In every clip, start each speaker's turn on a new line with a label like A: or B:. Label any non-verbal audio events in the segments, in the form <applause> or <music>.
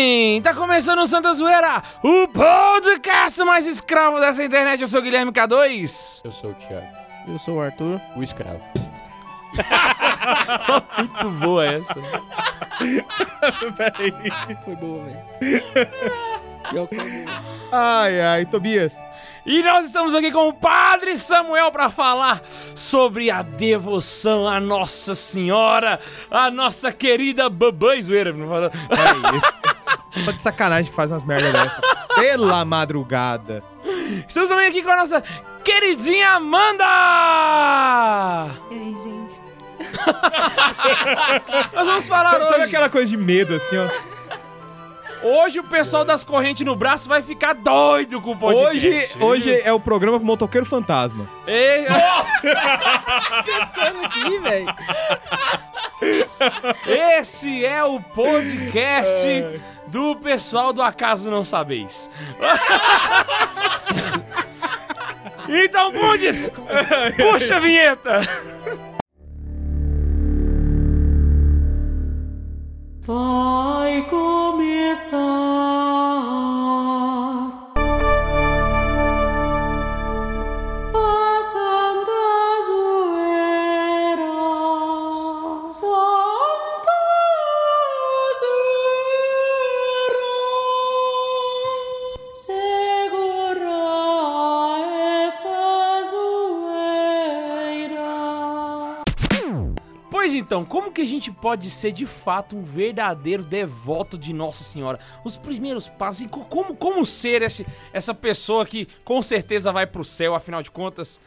A: bem? Tá começando o Santa Zoeira, o podcast mais escravo dessa internet. Eu sou o Guilherme K2.
B: Eu sou o Thiago,
C: Eu sou o Arthur.
B: o escravo. <laughs>
A: Muito boa essa. <laughs>
C: Peraí. Foi boa, velho.
D: Ai, ai, Tobias.
A: E nós estamos aqui com o Padre Samuel para falar sobre a devoção à Nossa Senhora, a nossa querida Babãe Zoeira.
D: É isso. Uma de sacanagem que faz umas merdas dessa. <laughs> Pela madrugada.
A: Estamos também aqui com a nossa queridinha Amanda!
E: E aí, gente? <laughs>
A: Nós vamos falar
D: Sabe
A: hoje.
D: aquela coisa de medo, assim, ó?
A: Hoje o pessoal das correntes no braço vai ficar doido com o podcast.
D: Hoje, hoje é o programa pro Motoqueiro Fantasma.
A: E- <laughs>
C: Pensando aqui, velho.
A: Esse é o podcast do pessoal do Acaso Não Sabeis. <laughs> então, Bundes, puxa a vinheta. <laughs>
F: Vai começar a
A: então, como que a gente pode ser de fato um verdadeiro devoto de Nossa Senhora? Os primeiros passos, e co- como, como ser esse, essa pessoa que com certeza vai pro céu, afinal de contas.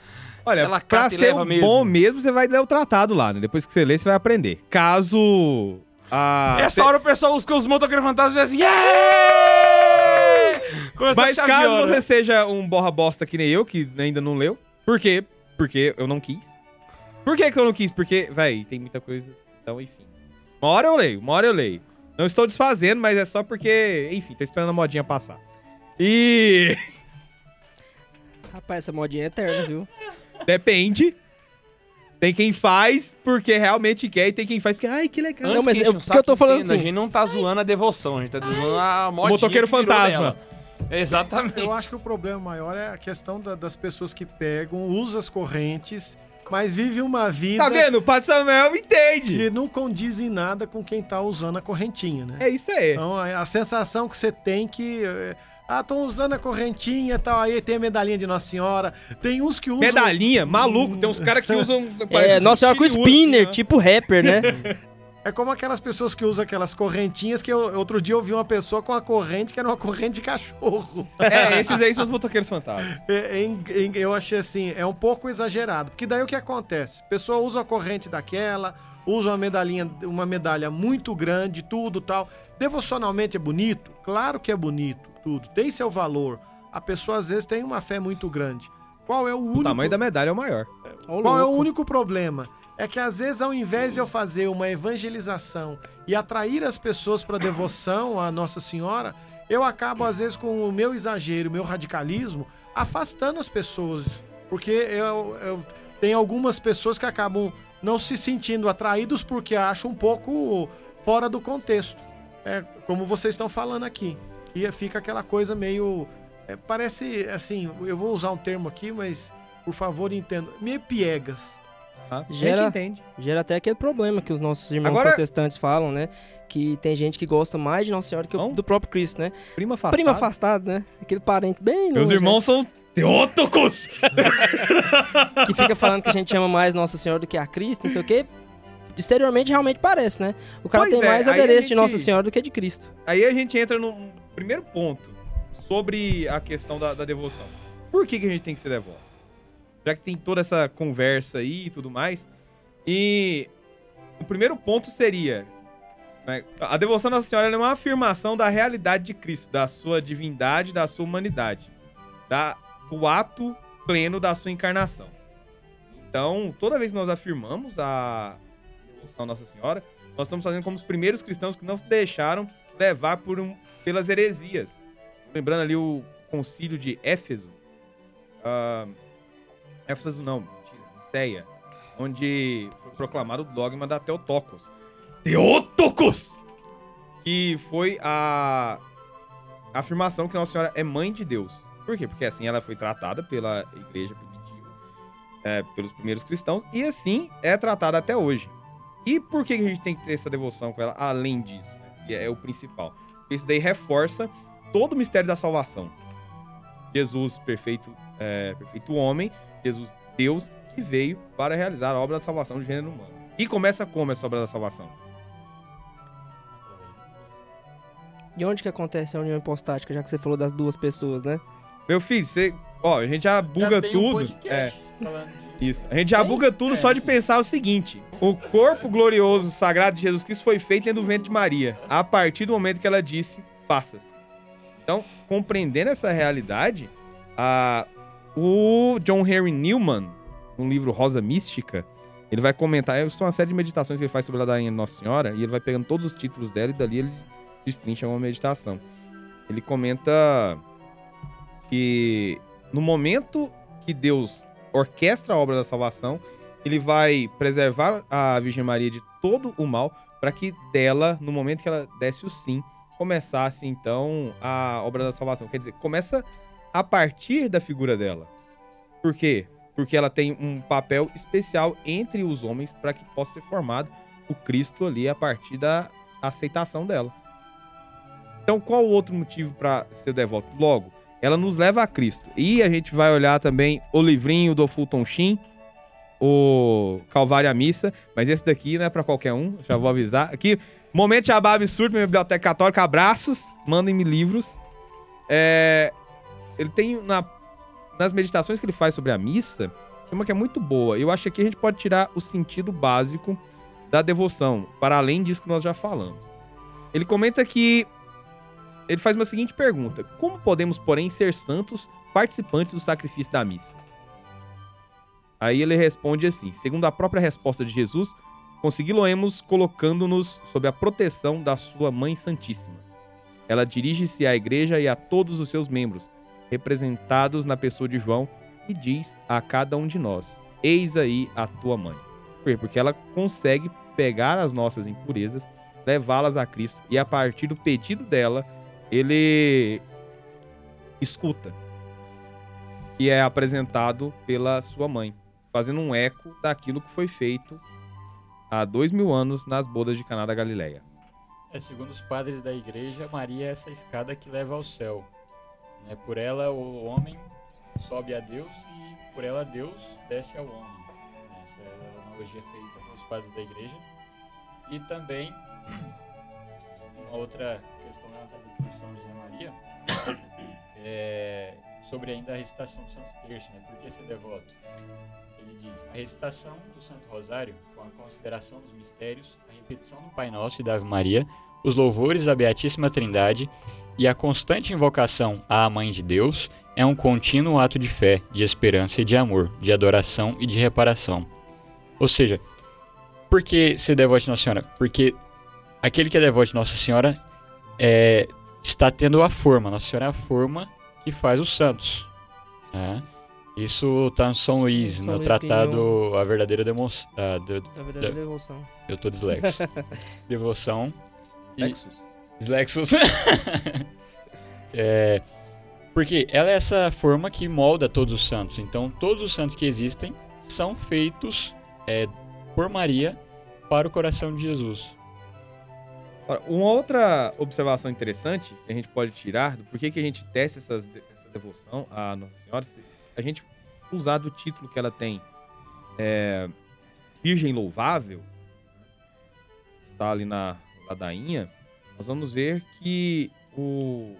D: Olha,
A: Ela
D: pra ser
A: leva
D: um
A: mesmo.
D: bom mesmo, você vai ler o tratado lá, né? Depois que você ler, você vai aprender. Caso... A...
A: Essa hora o pessoal, os, os motoqueiros fantasmas dizem assim, yeah! Começa
D: Mas caso você seja um borra bosta que nem eu, que ainda não leu. Por quê? Porque eu não quis. Por que, que eu não quis? Porque, véi, tem muita coisa. Então, enfim. Uma hora eu leio, uma hora eu leio. Não estou desfazendo, mas é só porque, enfim, tô esperando a modinha passar. E. <laughs>
C: Rapaz, essa modinha é eterna, viu?
D: Depende. Tem quem faz porque realmente quer e tem quem faz porque, ai, que legal.
C: Não, mas
A: que
C: eu- tô falando assim.
A: A gente não tá zoando a devoção, a gente tá zoando a modinha
D: motoqueiro
A: que virou
D: fantasma.
A: Exatamente.
G: Eu acho que o problema maior é a questão da- das pessoas que pegam, usam as correntes, mas vivem uma vida
D: Tá vendo? O Padre Samuel entende.
G: que não condiz em nada com quem tá usando a correntinha, né?
D: É isso aí.
G: Então a, a sensação que você tem que. é, ah, estão usando a correntinha e tal, aí tem a medalhinha de Nossa Senhora. Tem uns que usam.
D: Medalhinha, maluco. Tem uns caras que <laughs> usam. parece
C: É, Nossa Senhora com spinner,
D: assim, ó.
C: tipo rapper, né? <laughs>
G: É como aquelas pessoas que usam aquelas correntinhas que eu- outro dia eu vi uma pessoa com uma corrente que era uma corrente de cachorro.
D: É, esses aí são os motoqueiros fantasmas.
G: É, em- em- eu achei assim, é um pouco exagerado. Porque daí o que acontece? A pessoa usa a corrente daquela, usa uma medalhinha, uma medalha muito grande, tudo tal. Devocionalmente é bonito? Claro que é bonito, tudo. Tem seu valor. A pessoa às vezes tem uma fé muito grande. Qual é o
D: O
G: único
D: tamanho da medalha é o maior.
C: Ô,
G: qual é o único problema? É que às vezes, ao invés de eu fazer uma evangelização e atrair as pessoas para devoção à Nossa Senhora, eu acabo, às vezes, com o meu exagero, o meu radicalismo, afastando as pessoas. Porque eu, eu tem algumas pessoas que acabam não se sentindo atraídos porque acham um pouco fora do contexto. É como vocês estão falando aqui. E fica aquela coisa meio. é, parece assim, eu vou usar um termo aqui, mas por favor entenda. Meio piegas.
D: Tá?
C: Gera-
D: A gente entende.
C: Gera até aquele problema que os nossos irmãos
D: Agora-
C: protestantes falam, né? Que tem gente que gosta mais de Nossa Senhora que o-
D: Não?
C: do próprio Cristo, né?
D: Prima afastada.
C: Prima afastado, né? Aquele parente bem
D: Meus
C: longe,
D: irmãos são teótocos.
C: né? <laughs> Que fica falando que a gente ama mais Nossa Senhora do que a Cristo, não sei o quê. Exteriormente realmente parece, né? O cara
D: Pois
C: tem
D: é,
C: mais adereço de
D: gente-
C: Nossa Senhora do que de Cristo.
D: Aí a gente entra no primeiro ponto sobre a questão da, da devoção. Por que, que a gente tem que ser devoto? Já que tem toda essa conversa aí e tudo mais. E o primeiro ponto seria: né, a devoção à Nossa Senhora é uma afirmação da realidade de Cristo, da sua divindade, da sua humanidade, da, do ato pleno da sua encarnação. Então, toda vez que nós afirmamos a devoção à Nossa Senhora, nós estamos fazendo como os primeiros cristãos que não se deixaram levar por um- pelas heresias. Lembrando ali o concílio de Éfeso. Ah, Éfeso não, mentira, Niceia. Onde foi proclamado o dogma da Teotocos. Teotocos! que foi a afirmação que Nossa Senhora é mãe de Deus. Por quê? Porque assim ela foi tratada pela igreja primitiva, é, pelos primeiros cristãos, e assim é tratada até hoje. E por que a gente tem que ter essa devoção com ela, além disso? né? Que é o principal. Isso daí reforça todo o mistério da salvação. Jesus, perfeito, é, perfeito homem, Jesus, Deus, que veio para realizar a obra da salvação do gênero humano. E começa como essa obra da salvação?
C: E onde que acontece a união hipostática, já que você falou das duas pessoas, né?
D: Meu filho, você. Ó, a gente já buga
B: Já tem um
D: tudo.
B: podcast falando de-
D: Isso. A gente já
B: Tem?
D: buga tudo
B: É.
D: só de pensar o seguinte: o corpo glorioso, sagrado de Jesus Cristo foi feito dentro do ventre de Maria, a partir do momento que ela disse: faças. Então, compreendendo essa realidade, a, o John Henry Newman, no livro Rosa Mística, ele vai comentar. é uma série de meditações que ele faz sobre a Ladainha de Nossa Senhora, e ele vai pegando todos os títulos dela e dali ele destrincha uma meditação. Ele comenta que no momento que Deus orquestra a obra da salvação, ele vai preservar a Virgem Maria de todo o mal, para que dela, no momento que ela desse o sim, começasse então a obra da salvação. Quer dizer, começa a partir da figura dela. Por quê? Porque ela tem um papel especial entre os homens para que possa ser formado o Cristo ali a partir da aceitação dela. Então, qual o outro motivo para ser devoto? Logo, ela nos leva a Cristo. E a gente vai olhar também o livrinho do Fulton Sheen, o Calvário à Missa, mas esse daqui não é para qualquer um, já vou avisar. Aqui, momento jabá absurdo, minha biblioteca católica, abraços, mandem-me livros. É, ele tem na- nas meditações que ele faz sobre a missa, tem uma que é muito boa. Eu acho que aqui a gente pode tirar o sentido básico da devoção, para além disso que nós já falamos. Ele comenta que ele faz uma seguinte pergunta: Como podemos, porém, ser santos participantes do sacrifício da missa? Aí ele responde assim: segundo a própria resposta de Jesus, consegui-lo-emos colocando-nos sob a proteção da sua Mãe Santíssima. Ela dirige-se à igreja e a todos os seus membros, representados na pessoa de João, e diz a cada um de nós: Eis aí a tua mãe. Por quê? Porque ela consegue pegar as nossas impurezas, levá-las a Cristo, e a partir do pedido dela, ele escuta, que é apresentado pela sua mãe, fazendo um eco daquilo que foi feito há dois mil anos nas bodas de Caná da Galileia.
B: É, segundo os padres da igreja, Maria é essa escada que leva ao céu. Né? Por ela, o homem sobe a Deus e por ela, Deus desce ao homem. Essa é a analogia feita pelos padres da igreja. E também, <clears throat> uma outra questão levantada por São José Maria, <coughs> é sobre ainda a recitação do Santo Terço, né? Por que ser devoto? Ele diz, a recitação do Santo Rosário, com a consideração dos mistérios, a repetição do Pai Nosso e da Ave Maria, os louvores à Beatíssima Trindade e a constante invocação à Mãe de Deus é um contínuo ato de fé, de esperança e de amor, de adoração e de reparação. Ou seja, por que ser devoto de Nossa Senhora? Porque aquele que é devoto de Nossa Senhora é, está tendo a forma. Nossa Senhora é a forma que faz os santos. né? Isso está no São Luís,
C: São
B: no
C: Luís
B: tratado A Verdadeira Demonstração.
C: Da verdadeira
B: É.
C: devoção.
B: Eu tô dislexo. <laughs> Devoção. E-
D: Lexus.
B: Dislexos. <laughs> é, porque ela é essa forma que molda todos os santos. Então, todos os santos que existem são feitos é, por Maria para o coração de Jesus.
D: Uma outra observação interessante que a gente pode tirar do porquê que a gente testa essas, essa devoção à Nossa Senhora, se a gente usar do título que ela tem, é, Virgem Louvável, está ali na ladainha, nós vamos ver que o,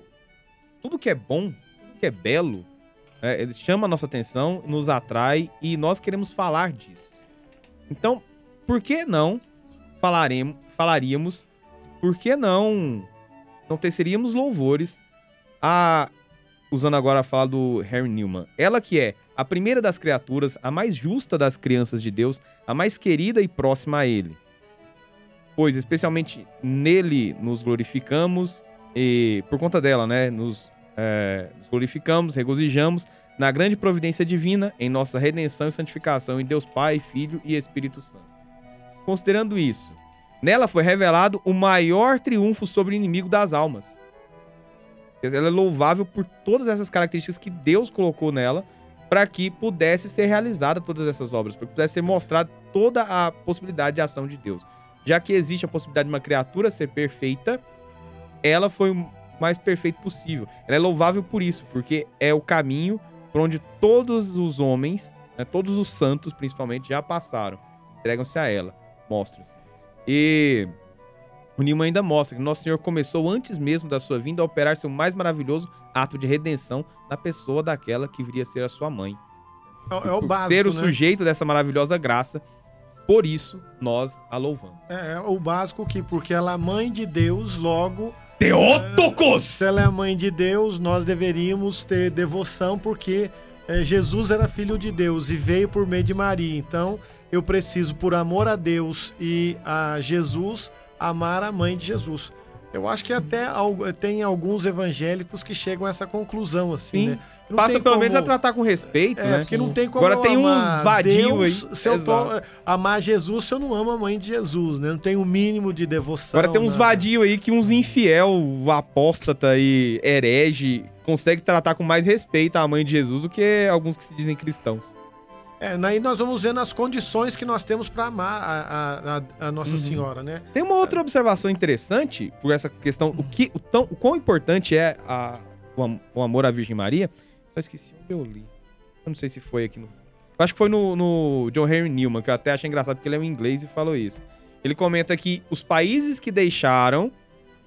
D: tudo que é bom, tudo que é belo, é, ele chama a nossa atenção, nos atrai e nós queremos falar disso. Então, por que não falaremos, falaríamos por que não não teceríamos louvores a usando agora a fala do Harry Newman, ela que é a primeira das criaturas, a mais justa das crianças de Deus, a mais querida e próxima a ele. Pois especialmente nele nos glorificamos e por conta dela, né, nos, é, nos glorificamos, regozijamos na grande providência divina em nossa redenção e santificação em Deus Pai, Filho e Espírito Santo. Considerando isso, Nela foi revelado o maior triunfo sobre o inimigo das almas. Ela é louvável por todas essas características que Deus colocou nela para que pudesse ser realizada todas essas obras, para que pudesse ser mostrada toda a possibilidade de ação de Deus. Já que existe a possibilidade de uma criatura ser perfeita, ela foi o mais perfeito possível. Ela é louvável por isso, porque é o caminho por onde todos os homens, né, todos os santos principalmente, já passaram. Entregam-se a ela, mostram-se. E o Newman ainda mostra que Nosso Senhor começou antes mesmo da sua vinda a operar seu mais maravilhoso ato de redenção na pessoa daquela que viria a ser a sua mãe.
G: É, é o básico,
D: ser o
G: né?
D: sujeito dessa maravilhosa graça, por isso nós a louvamos.
G: É, é o básico que, porque ela é mãe de Deus, logo,
D: Teotocos!
G: se ela é mãe de Deus, nós deveríamos ter devoção, porque é, Jesus era filho de Deus e veio por meio de Maria. Então, eu preciso, por amor a Deus e a Jesus, amar a mãe de Jesus. Eu acho que até tem alguns evangélicos que chegam a essa conclusão, assim,
D: Sim.
G: né? Não
D: Passa pelo menos a
G: como-
D: tratar com respeito,
G: É,
D: né?
G: porque não tem como
D: Agora tem uns
G: amar
D: vadio
G: Deus
D: aí.
G: se eu tô, amar Jesus se eu não amo a mãe de Jesus, né? Não tem o mínimo de devoção.
D: Agora tem uns
G: nada.
D: vadio aí que uns infiel, apóstata e herege consegue tratar com mais respeito a mãe de Jesus do que alguns que se dizem cristãos.
G: É, aí nós vamos vendo as condições que nós temos para amar a, a- a- Nossa
D: Uhum.
G: Senhora, né?
D: Tem uma outra observação interessante por essa questão, o, que, o, tão, o quão importante é a- o amor à Virgem Maria. Só esqueci onde eu li. Eu não sei se foi aqui no. Eu acho que foi no, no John Henry Newman, que eu até achei engraçado porque ele é um inglês e falou isso. Ele comenta que os países que deixaram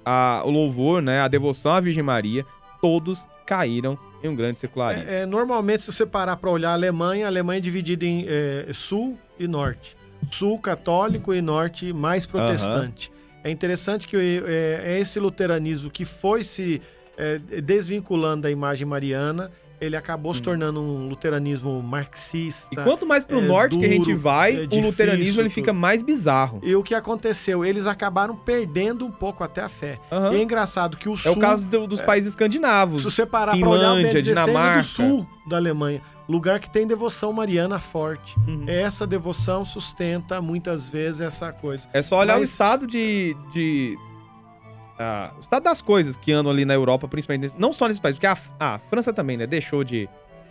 D: a- o louvor, né, a devoção à Virgem Maria, todos caíram em um grande secularismo.
G: É, é, normalmente, se você parar para olhar a Alemanha, a Alemanha é dividida em é, sul e norte. Sul católico e norte mais protestante. É interessante que é, é esse luteranismo que foi se é, desvinculando da imagem mariana, ele acabou se tornando um luteranismo marxista.
D: E quanto mais pro
G: é
D: norte que a gente
G: duro,
D: vai,
G: é
D: o
G: difícil,
D: luteranismo ele fica mais bizarro.
G: E o que aconteceu? Eles acabaram perdendo um pouco até a fé.
D: Aham.
G: E é engraçado que o
D: É
G: sul.
D: o caso do- dos países escandinavos.
G: Se você parar pra olhar, o
D: Finlândia,
G: BN16 é
D: Dinamarca.
G: do sul da Alemanha. Lugar que tem devoção mariana forte.
D: Uhum.
G: Essa devoção sustenta muitas vezes essa coisa.
D: É só olhar o
G: Mas-
D: estado de. de ah, o estado das coisas que andam ali na Europa, principalmente. nesse- não só nesses países, porque a, a França também, né? Deixou de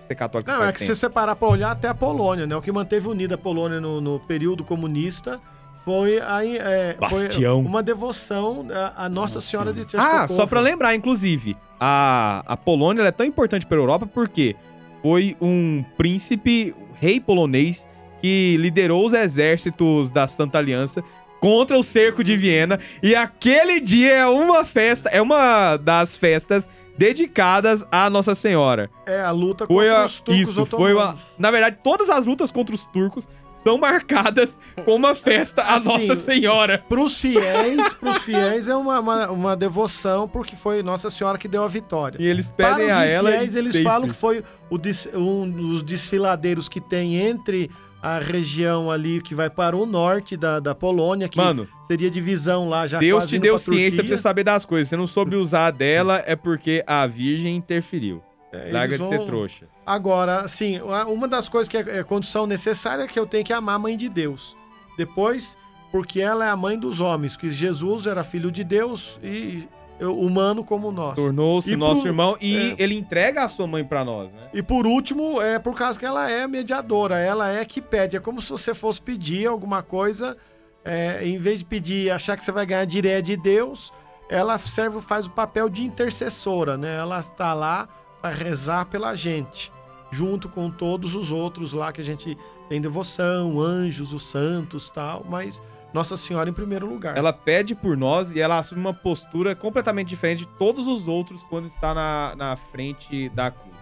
D: ser católica.
G: Não,
D: faz
G: é que se
D: tempo.
G: você parar pra olhar até a Polônia, né? O que manteve unida a Polônia no, no período comunista foi, a, é, foi
D: Bastião.
G: uma devoção à, Nossa Senhora de
D: Ah,
G: Częstochowa.
D: só pra lembrar, inclusive, a, a Polônia ela é tão importante para a Europa porque foi um príncipe, rei polonês, que liderou os exércitos da Santa Aliança contra o cerco de Viena. E aquele dia é uma festa, é uma das festas dedicadas à Nossa Senhora.
G: É a luta
D: Foi
G: contra
D: a,
G: os turcos
D: isso, foi uma,
G: otomanos.
D: na verdade, todas as lutas contra os turcos são marcadas com uma festa à
G: Assim,
D: Nossa Senhora.
G: Pros fiéis, pros fiéis é uma, uma, uma devoção, porque foi Nossa Senhora que deu a vitória.
D: E eles
G: Para
D: pedem
G: os
D: a ela.
G: infiéis,
D: e
G: eles
D: sempre.
G: falam que foi o um dos desfiladeiros que tem entre a região ali que vai para o norte da, da Polônia, que
D: Mano,
G: seria divisão lá já
D: Deus te deu
G: pra
D: ciência pra
G: Turquia.
D: você saber das coisas. Você não soube usar dela, é porque a Virgem interferiu.
G: É,
D: Larga
G: eles
D: de ser
G: vão-
D: trouxa.
G: Agora, assim, uma das coisas que é, é condição necessária é que eu tenho que amar a mãe de Deus. Depois, porque ela é a mãe dos homens, que Jesus era filho de Deus e humano como nós.
D: Tornou-se nosso
G: pro-
D: irmão e
G: é.
D: ele entrega a sua mãe pra nós, né?
G: E por último, é por causa que ela é mediadora, ela é que pede. É como se você fosse pedir alguma coisa, é, em vez de pedir, achar que você vai ganhar direto de Deus, ela serve, faz o papel de intercessora, né? Ela tá lá para rezar pela gente, junto com todos os outros lá que a gente tem devoção, anjos, os santos, tal, mas Nossa Senhora em primeiro lugar.
D: Ela pede por nós e ela assume uma postura completamente diferente de todos os outros quando está na, na frente da cruz.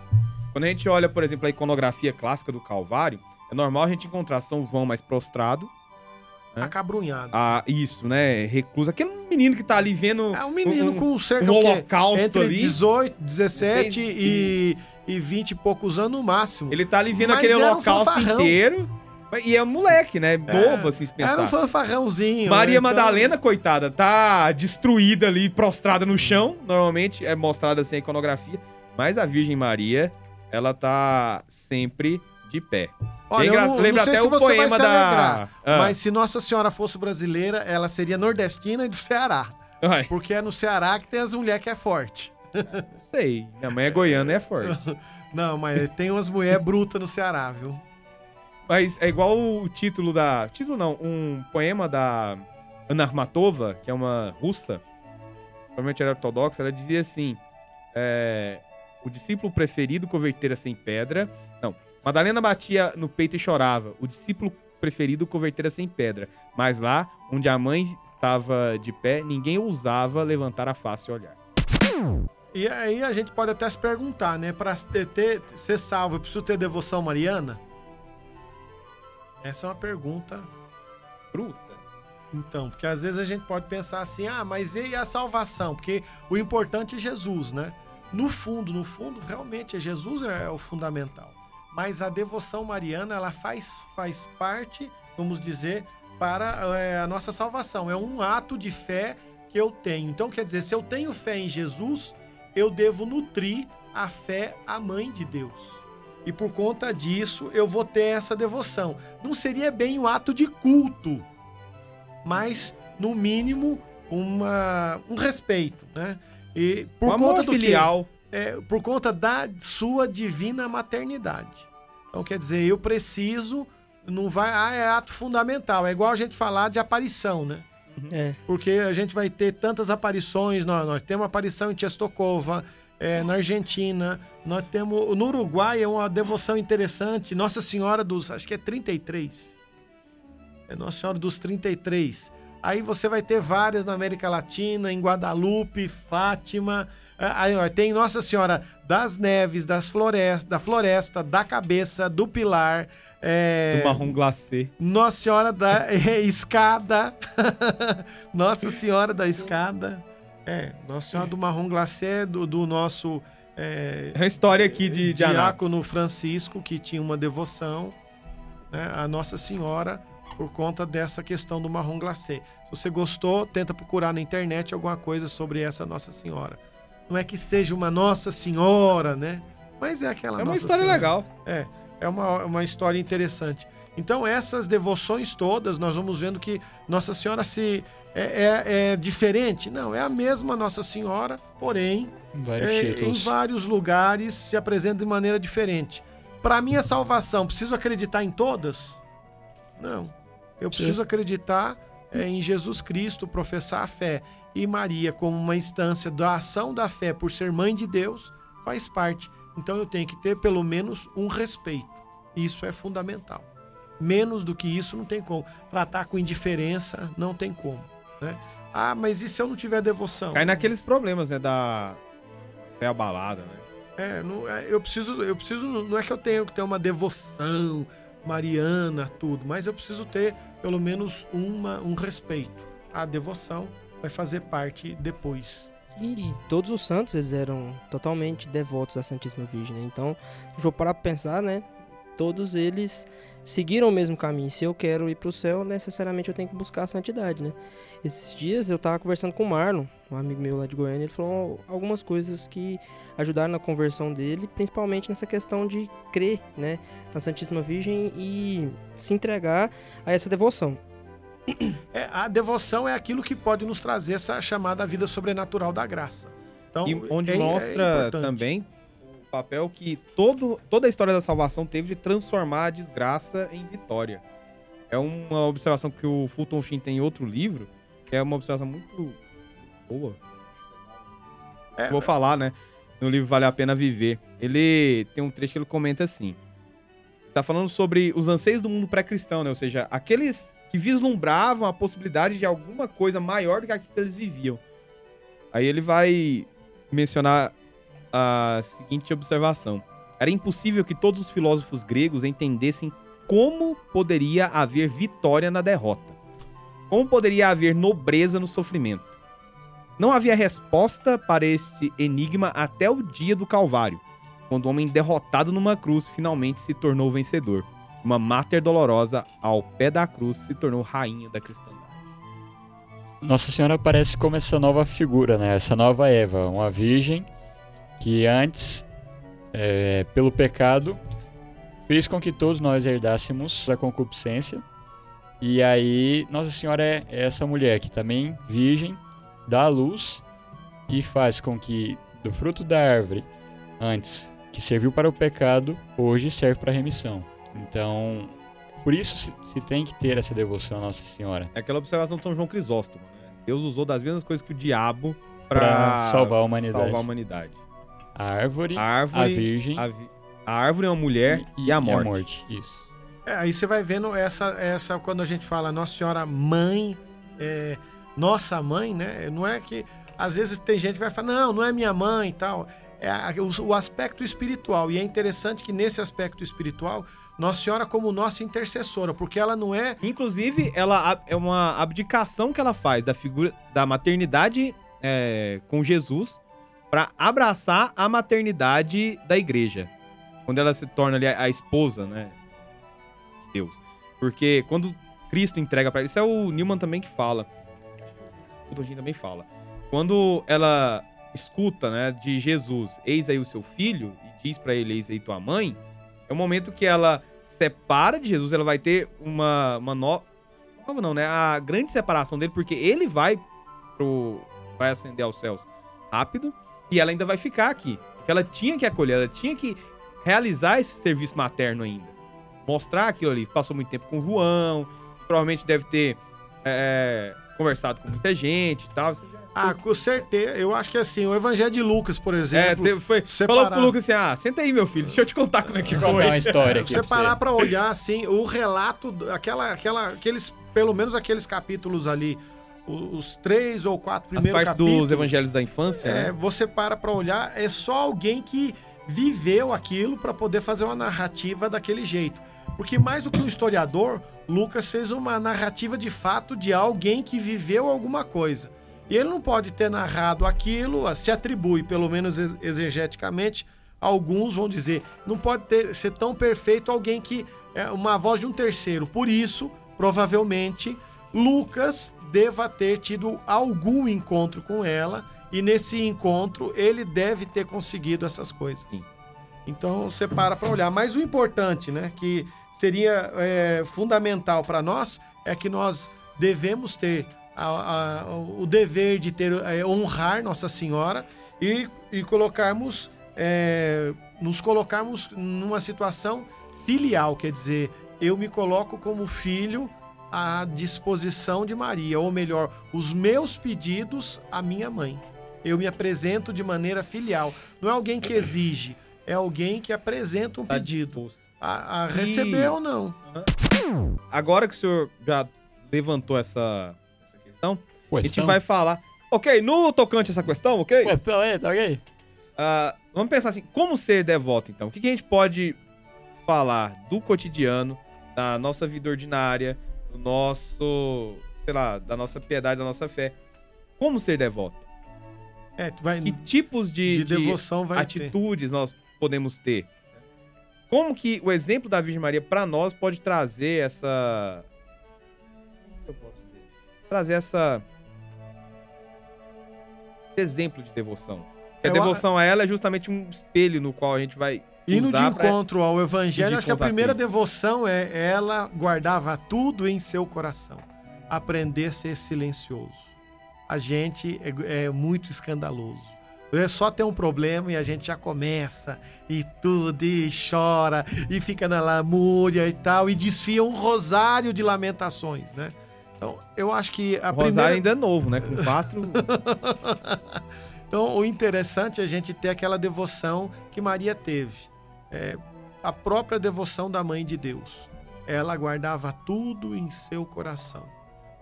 D: Quando a gente olha, por exemplo, a iconografia clássica do Calvário, é normal a gente encontrar São João mais prostrado. né?
G: acabrunhado.
D: Ah, isso, né? Recluso. Aquele menino que tá ali vendo
G: É um menino
D: um-
G: com cerca
D: um holocausto
G: entre
D: ali.
G: 18, 17
D: Vocês-
G: e, e 20 e poucos anos no máximo.
D: Ele tá ali vendo
G: Mas
D: aquele
G: um
D: holocausto
G: fanfarrão.
D: inteiro. E é um moleque, né? Novo, assim, se pensar.
G: Era um fanfarrãozinho.
D: Maria
G: né? Então,
D: Madalena, coitada, tá destruída ali, prostrada no chão. Normalmente é mostrada assim a iconografia. Mas a Virgem Maria, ela tá sempre de pé.
G: Olha,
D: Lembra-
G: não,
D: lembra
G: não sei
D: até
G: se
D: o
G: você vai
D: poema
G: se
D: da-
G: alegrar,
D: Ah.
G: mas se Nossa Senhora fosse brasileira, ela seria nordestina e do Ceará.
D: Ai,
G: Porque é no Ceará que tem as mulheres que é forte.
D: não sei. Minha mãe é goiana e é forte. <laughs>
G: Não, mas tem umas mulheres brutas no Ceará, viu?
D: Mas é igual o título da. Título não, um poema da Ana Armatova, que é uma russa, provavelmente era ortodoxa, ela dizia assim: é, o discípulo preferido convertera-se em pedra. Não, Madalena batia no peito e chorava. O discípulo preferido convertera-se em pedra. Mas lá, onde a mãe estava de pé, ninguém ousava levantar a face e olhar.
G: E aí a gente pode até se perguntar, né? Ter, ter- ser salvo, eu preciso ter devoção mariana? Essa é uma pergunta.
D: Bruta.
G: Então, porque às vezes a gente pode pensar assim, ah, mas e a salvação? Porque o importante é Jesus, né? No fundo, no fundo, realmente é Jesus é o fundamental. Mas a devoção mariana, ela faz, faz parte, vamos dizer, para é, a nossa salvação. É um ato de fé que eu tenho. Então, quer dizer, se eu tenho fé em Jesus, eu devo nutrir a fé à mãe de Deus. E por conta disso, eu vou ter essa devoção. Não seria bem um ato de culto, mas, no mínimo, uma, um respeito, né? E por
D: Um amor
G: conta do
D: filial.
G: é, por conta da sua divina maternidade. Então, quer dizer, eu preciso, não vai, ah, é ato fundamental. É igual a gente falar de aparição, né?
C: É.
G: Porque a gente vai ter tantas aparições, nós, nós temos aparição em Tchestokova, é, na Argentina, nós temos, no Uruguai é uma devoção interessante, Nossa Senhora dos, acho que é 33. É Nossa Senhora dos 33. Aí você vai ter várias na América Latina, em Guadalupe, Fátima. É, Aí ó, tem Nossa Senhora das Neves, das florestas, da Floresta, da Cabeça, do Pilar. é,
D: Do marrom glacê.
G: Nossa Senhora da <laughs> é, Escada. <laughs> Nossa Senhora da Escada. É, Nossa Senhora do Marrom Glacé, do, do nosso é,
D: É uma história aqui de, de
G: diácono Francisco, que tinha uma devoção né, à Nossa Senhora por conta dessa questão do marrom glacê. Se você gostou, tenta procurar na internet alguma coisa sobre essa Nossa Senhora. Não é que seja uma Nossa Senhora, né? Mas é aquela
D: É uma
G: Nossa
D: história
G: Senhora.
D: legal.
G: É, é uma, uma história interessante. Então, essas devoções todas, nós vamos vendo que Nossa Senhora se é, é- é diferente. Não, é a mesma Nossa Senhora, porém,
B: Vários
G: é, em vários lugares se apresenta de maneira diferente. Para minha salvação, preciso acreditar em todas? Não. Eu preciso acreditar é, em Jesus Cristo, professar a fé. E Maria, como uma instância da ação da fé por ser mãe de Deus, faz parte. Então eu tenho que ter pelo menos um respeito. Isso é fundamental. Menos do que isso não tem como. Tratar com indiferença não tem como. Né? Ah, mas e se eu não tiver devoção?
D: Cai naqueles problemas, né? Da fé abalada, né?
G: É, não, é, eu preciso, eu preciso, não é que eu tenho que ter uma devoção mariana, tudo, mas eu preciso ter pelo menos uma, um respeito. A devoção vai fazer parte depois.
C: E todos os santos, eles eram totalmente devotos à Santíssima Virgem, né? Então, se eu for parar pra pensar, né? Todos eles seguiram o mesmo caminho. Se eu quero ir pro céu, necessariamente eu tenho que buscar a santidade, né? Esses dias eu tava conversando com o Marlon, um amigo meu lá de Goiânia, ele falou algumas coisas que ajudaram na conversão dele, principalmente nessa questão de crer, né? Na Santíssima Virgem e se entregar a essa devoção.
G: É, a devoção é aquilo que pode nos trazer essa chamada vida sobrenatural da graça. Então,
D: E onde
G: é- é
D: mostra
G: importante.
D: também o papel que todo, toda a história da salvação teve de transformar a desgraça em vitória. É uma observação que o Fulton Sheen tem em outro livro, que é uma observação muito boa.
G: É,
D: Vou falar, né? No livro Vale a Pena Viver. Ele tem um trecho que ele comenta assim. Tá falando sobre os anseios do mundo pré-cristão, né? Ou seja, aqueles que vislumbravam a possibilidade de alguma coisa maior do que aquilo que eles viviam. Aí ele vai mencionar a seguinte observação. Era impossível que todos os filósofos gregos entendessem como poderia haver vitória na derrota. Como poderia haver nobreza no sofrimento. Não havia resposta para este enigma até o dia do Calvário, quando o homem derrotado numa cruz finalmente se tornou vencedor. Uma máter dolorosa ao pé da cruz se tornou rainha da cristandade.
B: Nossa Senhora aparece como essa nova figura, né? Essa nova Eva, uma virgem que antes, é, pelo pecado, fez com que todos nós herdássemos a concupiscência. E aí, Nossa Senhora é essa mulher que também, virgem, dá a luz e faz com que do fruto da árvore, antes que serviu para o pecado, hoje serve para a remissão. Então, por isso se, tem que ter essa devoção a Nossa Senhora.
D: É aquela observação de São João Crisóstomo, né? Deus usou das mesmas coisas que o diabo
B: Para
D: para
B: salvar a humanidade.
D: salvar a humanidade.
B: A árvore,
D: A árvore,
B: a virgem
D: a, vi- a árvore é uma mulher e, a morte.
B: Isso.
G: É, aí você vai vendo essa, essa quando a gente fala Nossa Senhora Mãe, é, nossa mãe, né? Não é que às vezes tem gente que vai falar, não, não é minha mãe e tal. É a- o, o aspecto espiritual. E é interessante que nesse aspecto espiritual, Nossa Senhora como nossa intercessora, porque ela não é.
D: Inclusive, ela é uma abdicação que ela faz da figura da maternidade é, com Jesus para abraçar a maternidade da igreja. Quando ela se torna ali a, esposa, né? de Deus. Porque quando Cristo entrega para isso é o Newman também que fala. O Tolkien também fala. Quando ela escuta, né, de Jesus, eis aí o seu filho e diz para ele, eis aí tua mãe, é o momento que ela separa de Jesus, ela vai ter uma, uma no... nova não, né? A grande separação dele, porque ele vai pro vai ascender aos céus rápido e ela ainda vai ficar aqui. Porque ela tinha que acolher, ela tinha que realizar esse serviço materno ainda. Mostrar aquilo ali. Passou muito tempo com o João, provavelmente deve ter é, conversado com muita gente e tal.
G: Ah, com certeza. Eu acho que assim, o Evangelho de Lucas, por
D: É,
G: exemplo.
D: teve- foi,
G: separar-
D: falou pro Lucas assim: ah, senta aí, meu filho, deixa eu te contar como é que
B: Vou contar uma
D: foi.
B: história aqui.
G: você
B: pra
G: parar pra olhar assim, o relato, aquela, aquela, aqueles, pelo menos aqueles capítulos ali, os três ou quatro
D: As
G: primeiros
D: partes
G: capítulos.
D: dos evangelhos da infância,
G: É,
D: né?
G: você para pra olhar, é só alguém que viveu aquilo pra poder fazer uma narrativa daquele jeito. Porque mais do que um historiador, Lucas fez uma narrativa de fato de alguém que viveu alguma coisa. E ele não pode ter narrado aquilo, se atribui, pelo menos ex- exegeticamente, alguns vão dizer, não pode ter, ser tão perfeito alguém que é uma voz de um terceiro. Por isso, provavelmente, Lucas deva ter tido algum encontro com ela e nesse encontro ele deve ter conseguido essas coisas.
D: Sim.
G: Então você para para olhar. Mas o importante, né, que seria é, fundamental para nós é que nós devemos ter a- a- o dever de ter é, honrar Nossa Senhora e, e colocarmos é, nos colocarmos numa situação filial, quer dizer, eu me coloco como filho à disposição de Maria, ou melhor, os meus pedidos à minha mãe. Eu me apresento de maneira filial. Não é alguém que exige, é alguém que apresenta um
D: Tá
G: pedido. A, a
D: E-
G: receber ou não.
D: Agora que o senhor já levantou essa, essa questão, a gente
B: Questão?
D: vai falar. Ok, no tocante a essa questão, ok?
B: Questão aí, tá ok?
D: Ah, vamos pensar assim, como ser devoto, então? O que, que a gente pode falar do cotidiano, da nossa vida ordinária, do nosso, sei lá, da nossa piedade, da nossa fé? Como ser devoto?
G: É, tu vai,
D: Que tipos de,
G: de devoção vai ter.
D: atitudes nós podemos ter? Como que o exemplo da Virgem Maria para nós pode trazer essa o que eu posso dizer? Trazer essa esse exemplo de devoção. Porque a devoção a ela é justamente um espelho no qual a gente vai
G: Indo de
D: pra-
G: encontro ao
D: ir
G: evangelho, acho que a primeira devoção é ela guardava tudo em seu coração. Aprender a ser silencioso. A gente é, é muito escandaloso. É só ter um problema e a gente já começa e tudo, e chora, e fica na lamúria e tal, e desfia um rosário de lamentações, né? Então, eu acho que a
D: o
G: primeira...
D: Rosário ainda é novo, né? Com quatro. <laughs>
G: Então, o interessante é a gente ter aquela devoção que Maria teve. É, a própria devoção da Mãe de Deus. Ela guardava tudo em seu coração.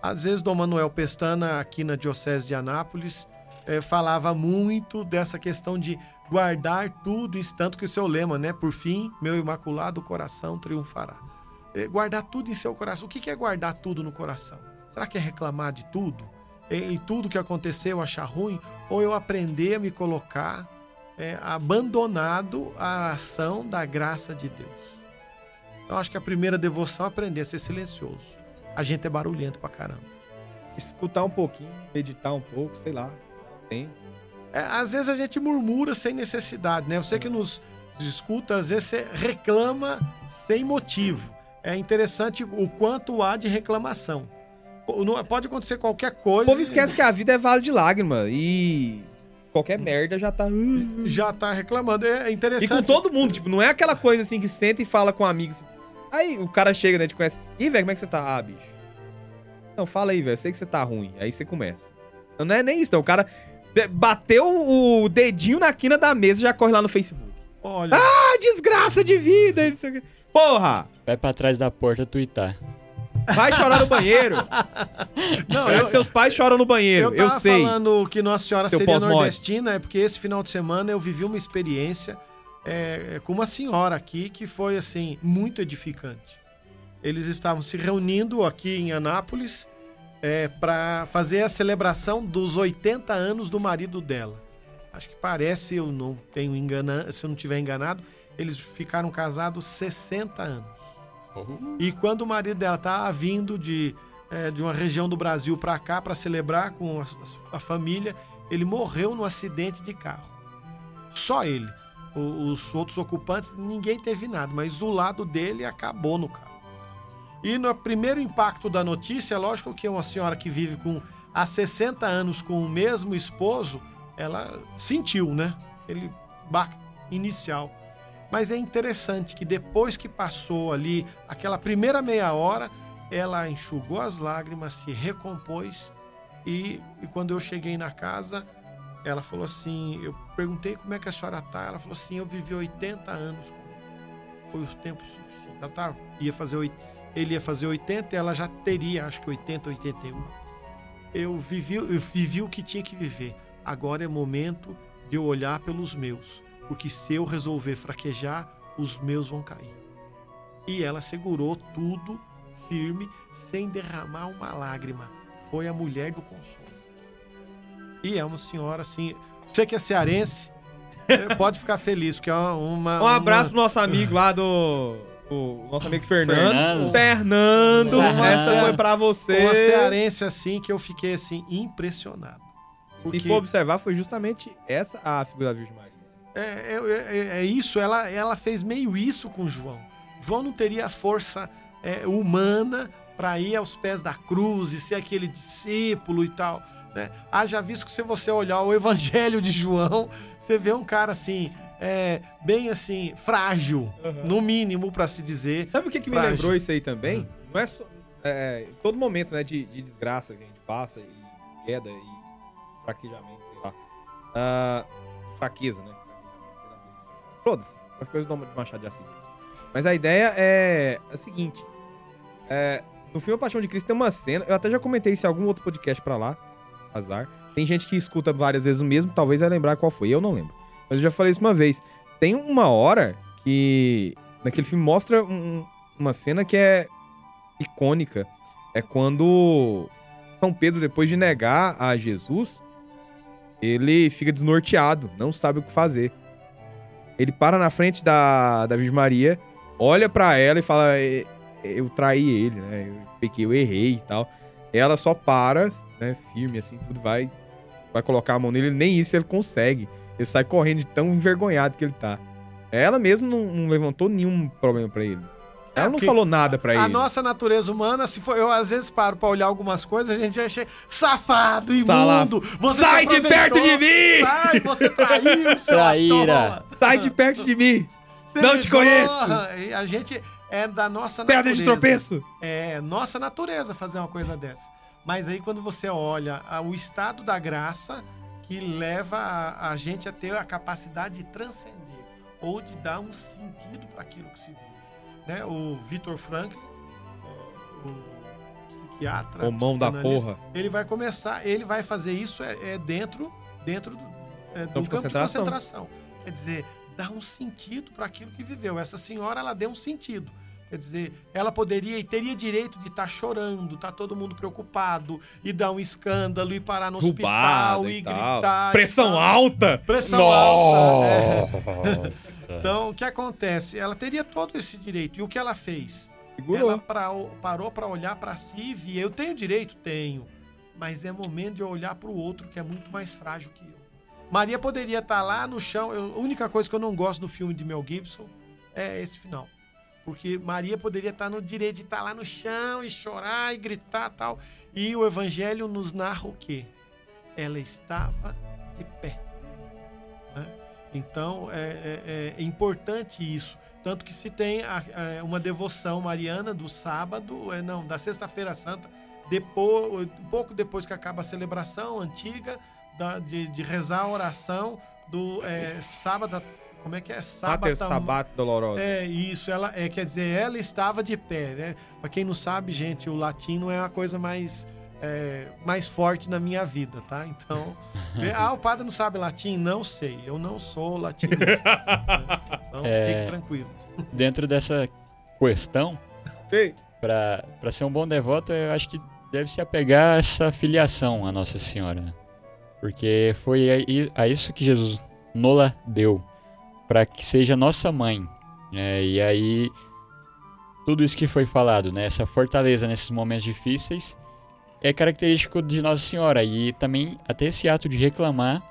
G: Às vezes, Dom Manuel Pestana, aqui na Diocese de Anápolis, é, falava muito dessa questão de guardar tudo, tanto que o seu lema, né? Por fim, meu imaculado coração triunfará. É, guardar tudo em seu coração. O que é guardar tudo no coração? Será que é reclamar de tudo? Em, em tudo que aconteceu, achar ruim? Ou eu aprender a me colocar é, abandonado à ação da graça de Deus? Eu acho que a primeira devoção é aprender a ser silencioso. A gente é barulhento pra caramba.
D: escutar um pouquinho, meditar um pouco, sei lá. Tem.
G: É, às vezes a gente murmura sem necessidade, né? Sei que nos escuta, às vezes você reclama sem motivo. É interessante o quanto há de reclamação. Pode acontecer qualquer
D: O
G: coisa.
D: povo esquece que a vida é vale de lágrima e qualquer merda já tá.
G: e Já tá reclamando. É
D: E
G: interessante.
D: com todo mundo, tipo, não é aquela coisa assim que senta e fala com amigos. Aí o cara chega, né, te conhece. Ih, velho, como é que você tá? Ah, bicho. Não, fala aí, velho, eu sei que você tá ruim. Aí você começa. Não, não é nem isso, não. O cara de- bateu o dedinho na quina da mesa e já corre lá no Facebook.
G: Olha,
D: Ah, desgraça de vida, e. Porra!
B: Vai pra trás da porta twittar.
D: Vai chorar no banheiro.
G: não,
D: É
G: eu,
D: seus pais choram no banheiro.
G: eu
D: Eu, sei.
G: falando que Nossa Senhora
D: Seu
G: seria nordestina, é porque esse final de semana eu vivi uma experiência é, é, com uma senhora aqui que foi, assim, muito edificante. Eles estavam se reunindo aqui em Anápolis é, para fazer a celebração dos 80 anos do marido dela. Acho que parece, eu não tenho enganado, se eu não tiver enganado, eles ficaram casados 60 anos. E quando o marido dela tava vindo de, é, de uma região do Brasil para cá para celebrar com a, a família, ele morreu num acidente de carro. Só ele. O- os outros ocupantes, ninguém teve nada, mas o lado dele acabou no carro. E no primeiro impacto da notícia, é lógico que uma senhora que vive com há 60 anos com o mesmo esposo, ela sentiu, né? Aquele baque inicial. Mas é interessante que depois que passou ali aquela primeira meia hora, ela enxugou as lágrimas, se recompôs e, e quando eu cheguei na casa, ela falou assim, eu perguntei como é que a senhora tá, ela falou assim, eu vivi 80 anos. Foi o tempo suficiente. Ela tá, ia fazer, ele ia fazer 80, ela já teria, acho que 80, 81. Eu vivi, eu vivi o que tinha que viver. Agora é momento de eu olhar pelos meus, porque se eu resolver fraquejar, os meus vão cair. E ela segurou tudo firme, sem derramar uma lágrima. Foi a mulher do consolo. E é uma senhora assim. Você que é cearense, <laughs> pode ficar feliz, porque é uma.
D: Um abraço
G: uma-
D: pro nosso amigo lá do. O nosso amigo Fernando.
B: Fernando.
D: Essa foi pra você.
G: Uma cearense assim que eu fiquei assim impressionado.
D: Se for observar, foi justamente essa a figura da Virgem Maria.
G: É, é- é- é isso, ela, ela fez meio isso com João. João não teria a força é, humana para ir aos pés da cruz e ser aquele discípulo e tal. Né? Haja visto que se você olhar o evangelho de João, você vê um cara assim, é, bem assim, frágil, no mínimo, para se dizer.
D: Sabe o que, que me
G: Frágil.
D: lembrou isso aí também? Não é só. É, todo momento né, de, de desgraça que a gente passa, e queda, e fraquejamento, sei lá. Ah, fraqueza, né? Foda-se. Qualquer coisa do Machado de Assis. Mas a ideia é a seguinte: é, no filme A Paixão de Cristo tem uma cena. Eu até já comentei isso em algum outro podcast pra lá. Azar. Tem gente que escuta várias vezes o mesmo, talvez vai lembrar qual foi. Eu não lembro. Mas eu já falei isso uma vez. Tem uma hora que. Naquele filme mostra um- uma cena que é icônica. É quando São Pedro, depois de negar a Jesus, ele fica desnorteado, não sabe o que fazer. Ele para na frente da, da Virgem Maria, olha pra ela e fala: "É, Eu traí ele, né? Eu pequei, eu errei e tal. Ela só para, né? Firme assim, tudo vai. Vai colocar a mão nele, nem isso ele consegue. Ele sai correndo de tão envergonhado que ele tá. Ela mesmo não, não levantou nenhum problema pra ele. Ela não
G: porque
D: falou nada pra
G: A
D: ele.
G: nossa natureza humana, se for, eu às vezes paro pra olhar algumas coisas, a gente acha safado,
D: Sala-
G: imundo. Você
D: Sai de perto de mim!
G: Sai, você traiu, seu <laughs>
B: Traíra.
D: Sai de perto de mim!
G: Você
D: Não te conheço.
G: A gente é da nossa
D: Pedra de
G: natureza.
D: tropeço!
G: É nossa natureza fazer uma coisa dessa. Mas aí quando você olha o estado da graça que leva a, a gente a ter a capacidade de transcender ou de dar um sentido para aquilo que se vive. Né? O Victor Franklin, é, o psiquiatra,
D: Ô mão da porra.
G: ele vai começar, ele vai fazer isso é, é dentro, dentro do, é, do
D: de
G: campo de
D: concentração.
G: Quer dizer, dar um sentido para aquilo que viveu. Essa senhora, ela deu um sentido. Quer dizer, ela poderia e teria direito de estar chorando, tá todo mundo preocupado, e dar um escândalo, e parar no
D: Roubada
G: hospital,
D: e
G: e, gritar. e
D: Pressão
G: tal.
D: alta!
G: Pressão alta. é.
B: Nossa.
G: Então, o que acontece? Ela teria todo esse direito. E o que ela fez?
D: Segurou.
G: Ela pra- parou para olhar para si e via. Eu tenho direito? Tenho. Mas é momento de eu olhar para o outro que é muito mais frágil que eu. Maria poderia estar lá no chão. Eu- a única coisa que eu não gosto do filme de Mel Gibson é esse final. Porque Maria poderia estar no direito de estar lá no chão e chorar e gritar tal. E o evangelho nos narra o quê? Ela estava de pé. né? Então é, é- é importante isso. Tanto que se tem a- a- uma devoção mariana do sábado, é, não, da sexta-feira santa, depois, pouco depois que acaba a celebração antiga, da- de, de rezar a oração do é, sábado. Como é que é? Sábado.
D: Sabat Dolorosa.
G: É, isso, ela é, quer dizer, ela estava de pé, né? Pra quem não sabe, gente, o latim não é a coisa mais, é, mais forte na minha vida, tá? Então, <laughs> é, ah, o padre não sabe latim? Não sei, eu não sou latinista. né? Então, <laughs>
B: É.
G: fique tranquilo.
B: Dentro dessa questão, para ser um bom devoto, eu acho que deve se apegar a essa filiação à Nossa Senhora. Porque foi a, isso que Jesus nola deu, para que seja nossa mãe. né? E aí, tudo isso que foi falado, né? essa fortaleza nesses momentos difíceis, é característico de Nossa Senhora. E também até esse ato de reclamar,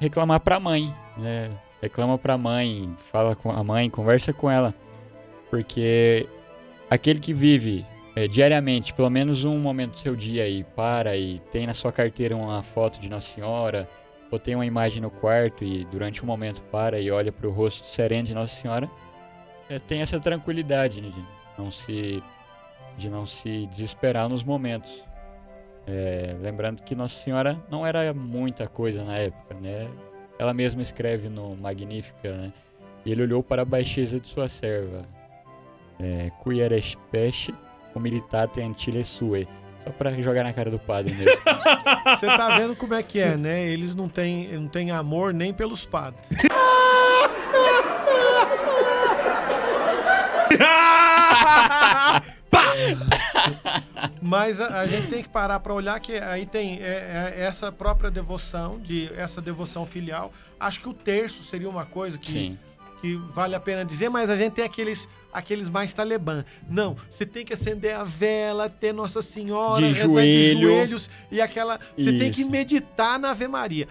B: reclamar para a mãe. Né? Reclama para a mãe, fala com a mãe, conversa com ela. Porque aquele que vive é, diariamente, pelo menos um momento do seu dia e para e tem na sua carteira uma foto de Nossa Senhora, ou tem uma imagem no quarto e durante um momento para e olha para o rosto sereno de Nossa Senhora, é, tem essa tranquilidade né, de não se de não se desesperar nos momentos. É, lembrando que Nossa Senhora não era muita coisa na época, né? Ela mesma escreve no Magnífica, né? Ele olhou para a baixeza de sua serva, é, qui eres pesce, humilitate antile sue. Só pra jogar na cara do padre mesmo. <laughs>
G: Você tá vendo como é que é, né? Eles não têm, não têm amor nem pelos padres. Mas a, a gente tem que parar para olhar que aí tem é, é, essa própria devoção, de essa devoção filial. Acho que o terço seria uma coisa que,
B: Sim.
G: que vale a pena dizer, mas a gente tem aqueles, aqueles mais talibã. Não, você tem que acender a vela, ter Nossa Senhora,
B: De
G: rezar
B: joelho.
G: de joelhos e aquela. Você tem que
B: Isso.
G: meditar na Ave Maria.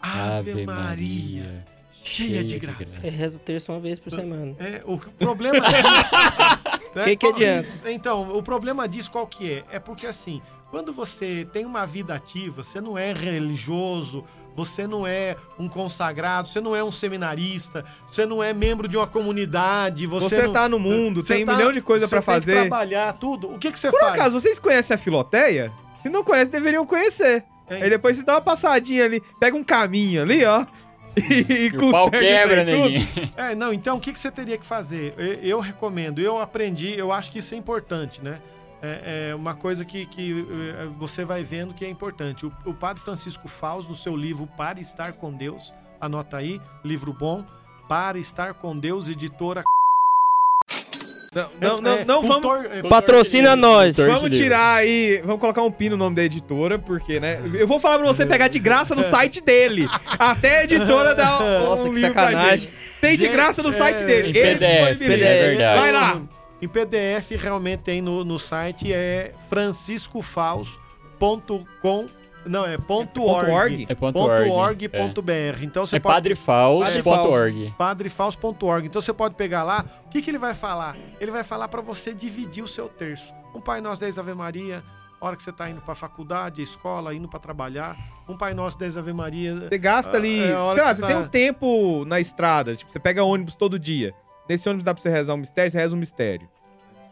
G: Ave, Maria. cheia de graça.
C: É, reza o terço uma vez por semana.
G: É, o problema disso, né, <laughs>
C: Que que
G: qual-
C: adianta?
G: Então, o problema disso qual que é? É porque assim, quando você tem uma vida ativa, você não é religioso, você não é um consagrado, você não é um seminarista, você não é membro de uma comunidade, você,
D: Você
G: não-
D: tá no mundo,
G: você
D: tem um
G: tá-
D: milhão de
G: você tem que
D: fazer.
G: trabalhar tudo. O que que você
D: Por
G: faz?
D: acaso, vocês conhecem a Filoteia? Se não conhecem, deveriam conhecer.
G: É,
D: Aí depois vocês dão uma passadinha ali, pega um caminho ali, ó. <laughs> E,
B: E o pau quebra, neguinho. <laughs>
G: É, não, então o que, que você teria que fazer? Eu, eu recomendo, eu aprendi, eu acho que isso é importante, né? É, é uma coisa que, que eh, você vai vendo que é importante. O, o padre Francisco Faus, no seu livro Para Estar com Deus, anota aí, livro bom, Para Estar com Deus, editora.
D: Não, não, não,
G: é,
D: não vamos,
G: é,
C: Patrocina nós.
B: Torce
D: vamos tirar aí, vamos colocar um pin no nome da editora, porque, né? Eu vou falar pra você pegar de graça no site dele. Até a editora dá um,
C: Nossa,
D: um
C: que
D: livro pra
C: sacanagem.
D: gente. Tem de graça no site
G: é,
D: dele.
B: em
D: Ele
B: PDF,
D: disponibiliza.
B: é verdade.
D: Vai lá.
G: Em PDF, realmente tem no, no site, é franciscofaus.com. Não, é ponto
D: Ponto
G: .org.
D: org?
B: É ponto
G: Ponto
B: org,
G: org
B: é.
G: br. Então você
B: É
G: pode
B: padrefaus.org.
G: padrefaus.org. Então você pode pegar lá, o que, que ele vai falar? Ele vai falar para você dividir o seu terço. Um Pai Nosso 10 Ave Maria, hora que você tá indo pra faculdade, escola, indo para trabalhar. Um Pai Nosso 10 Ave Maria.
D: Você gasta ali,
G: É,
D: sei lá, você
G: você
D: tem
G: tá-
D: um tempo na estrada, tipo, você pega ônibus todo dia. Nesse ônibus dá pra você rezar um mistério, você reza um mistério.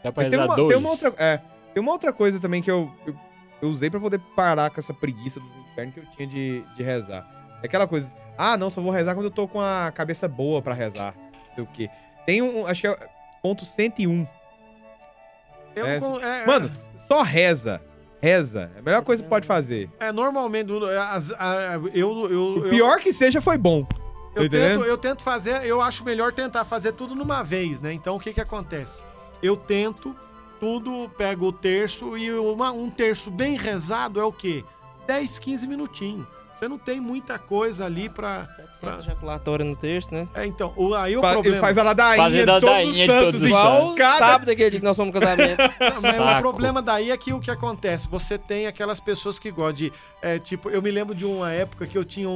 B: Dá pra
D: Mas tem
B: rezar
D: uma,
B: dois.
D: tem uma outra, é, tem uma outra coisa também que eu, eu, eu usei pra poder parar com essa preguiça dos infernos que eu tinha de, de rezar. É aquela coisa, ah, não, só vou rezar quando eu tô com a cabeça boa pra rezar. Não sei o quê. Tem um, acho que é ponto 101.
G: Eu
D: É,
G: con- é,
D: Mano, só reza. Reza. É a melhor coisa que pode fazer.
G: é, normalmente é, as- a- eu, eu,
D: O
G: eu-
D: pior que seja foi bom.
G: Eu
D: Tá
G: tento, eu tento fazer, eu acho melhor tentar fazer tudo numa vez, né? Então o que que acontece? Eu tento tudo, pego o terço e uma- um terço bem rezado é o quê? 10, 15 minutinhos. Você não tem muita coisa ali pra.
C: 700 ejaculatórios no terço, né?
G: É, então, o, aí o
D: Fa-
G: problema.
D: Faz a ladainha
B: Fazendo a
D: todos os
B: ladainha de todos os
D: igual
B: santos.
D: cada...
C: Sábado aquele dia que nós somos no casamento. <laughs>
G: Mas o problema daí é que o que acontece? Você tem aquelas pessoas que gostam de. é, tipo, eu me lembro de uma época que eu tinha um,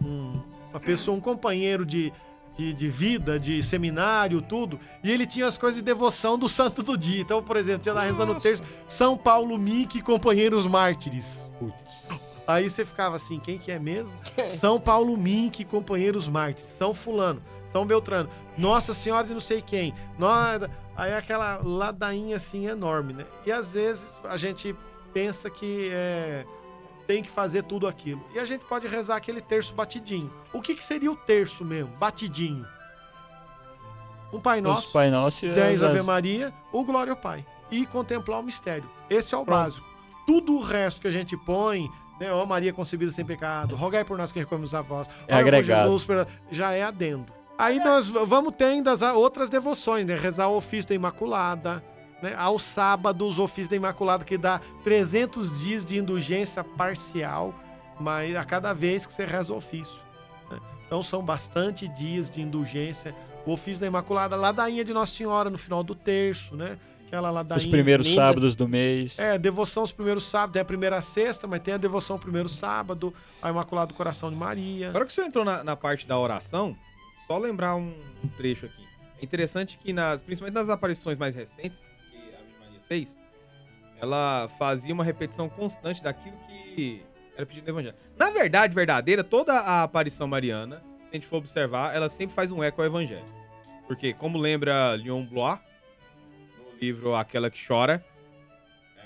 G: um- um- uma pessoa, um companheiro de, de, de vida, de seminário, tudo, e ele tinha as coisas de devoção do santo do dia. Então, por exemplo, tinha lá rezando o texto São Paulo Mique e Companheiros Mártires. Aí você ficava assim, quem que é mesmo? <laughs> São Paulo Mink, companheiros Mártires. São Fulano, São Beltrano. Nossa Senhora de não sei quem. Nossa... Aí aquela ladainha assim enorme, né? E às vezes a gente pensa que é, tem que fazer tudo aquilo. E a gente pode rezar aquele terço batidinho. O que, que seria o terço mesmo? Batidinho. Um Pai
B: Os
G: Nosso,
B: Pai Nosso
G: 10
B: as-
G: Ave Maria, o Glória ao Pai. E contemplar o mistério. Esse é o básico. Tudo o resto que a gente põe, né? Ó Maria concebida sem pecado, rogai por nós que recorremos a vós.
B: É agregado.
G: Jesus, já é adendo. Aí nós vamos ter ainda as outras devoções, né? Rezar o ofício da Imaculada, né? Aos sábados, o ofício da Imaculada, que dá 300 dias de indulgência parcial, mas a cada vez que você reza o ofício. né? Então são bastante dias de indulgência. O ofício da Imaculada, ladainha de Nossa Senhora no final do terço, né? Aquela ladainha.
B: Os primeiros
C: linda.
B: sábados do mês.
G: É, devoção os primeiros sábados, tem a primeira sexta, mas tem a devoção primeiro sábado, a Imaculado Coração de Maria.
D: Agora que o senhor entrou na, na parte da oração, só lembrar um, um trecho aqui. É interessante que, nas, principalmente nas aparições mais recentes fez, ela fazia uma repetição constante daquilo que era pedido no Evangelho. Na verdade, verdadeira, toda a aparição mariana, se a gente for observar, ela sempre faz um eco ao Evangelho. Porque, como lembra Leon Blois, no livro Aquela que Chora,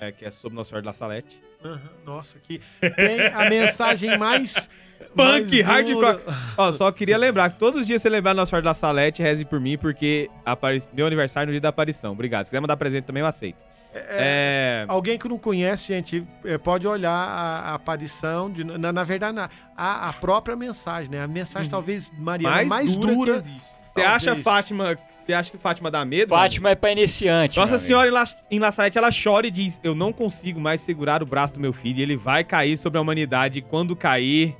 D: é, que é sobre Nossa Senhora de La Salete,
G: Aham, Nossa, que tem a mensagem mais. <laughs>
D: Punk, hardcore. Ó, só queria <laughs> lembrar que todos os dias você lembrar Nossa Senhora da Salete, reze por mim, porque apari- meu aniversário é no dia da aparição. Obrigado. Se quiser mandar presente também, eu aceito. É.
G: Alguém que não conhece, gente, é, pode olhar a, a aparição, de, na, na verdade, na- a, a própria mensagem, né? A mensagem, talvez, Mariana, mais,
D: mais,
G: dura.
D: dura, que existe. Você acha Fátima. Você acha que Fátima dá medo?
B: Fátima é pra iniciante.
D: Nossa. Senhora em La, Salete, ela chora e diz: Eu não consigo mais segurar o braço do meu filho. e Ele vai cair sobre a humanidade. E quando cair,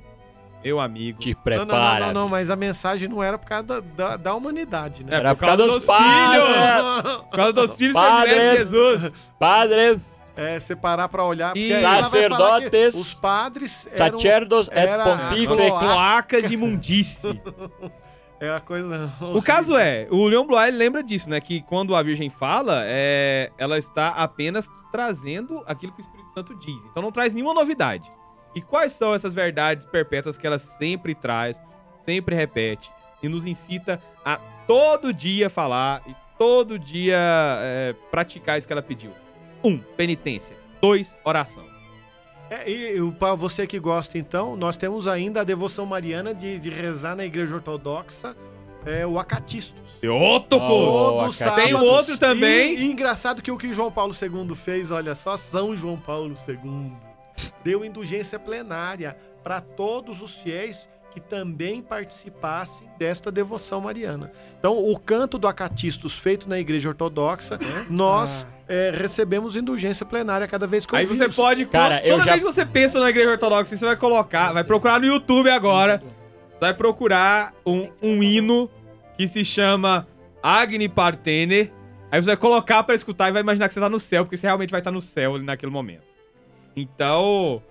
D: meu amigo.
B: Te
G: Não,
B: prepara.
G: não, não, não, não, mas a mensagem não era por causa da, da, da humanidade, né?
D: É,
B: Era
D: por causa dos
B: padres.
D: Por causa dos filhos
B: Padre.
D: de Jesus.
B: Padres,
G: É, você parar pra olhar.
D: E
B: sacerdotes,
G: Os padres eram.
B: sacerdos et
G: era-
B: pontifex.
G: Cloaca.
D: Cloacas de imundice. <laughs>
G: É a coisa.
D: O caso é, o Leon Blois lembra disso, né? Que quando a Virgem fala, é, ela está apenas trazendo aquilo que o Espírito Santo diz. Então não traz nenhuma novidade. E quais são essas verdades perpétuas que ela sempre traz, sempre repete e nos incita a todo dia falar e todo dia é, praticar isso que ela pediu? Um, penitência. Dois, oração.
G: É, e e para você que gosta, então, nós temos ainda a devoção mariana de, de rezar na igreja ortodoxa é, o Acatistos.
D: Teótocos!
B: Oh,
G: Todo
B: Acatistos.
D: Tem
G: sábado.
D: outro também.
G: E, e engraçado que o que João Paulo II fez, olha só, São João Paulo II deu indulgência plenária para todos os fiéis que também participassem desta devoção mariana. Então, o canto do Acatistos feito na igreja ortodoxa, nós é, recebemos indulgência plenária cada vez que
D: Aí
G: ouvimos.
D: você pode.
B: Cara,
D: toda
B: eu já-
D: vez que você pensa na igreja ortodoxa, você vai colocar, vai procurar no YouTube agora. Você vai procurar um, um hino que se chama Agni Partene. Aí você vai colocar pra escutar e vai imaginar que você tá no céu, porque você realmente vai estar no céu ali naquele momento. Então,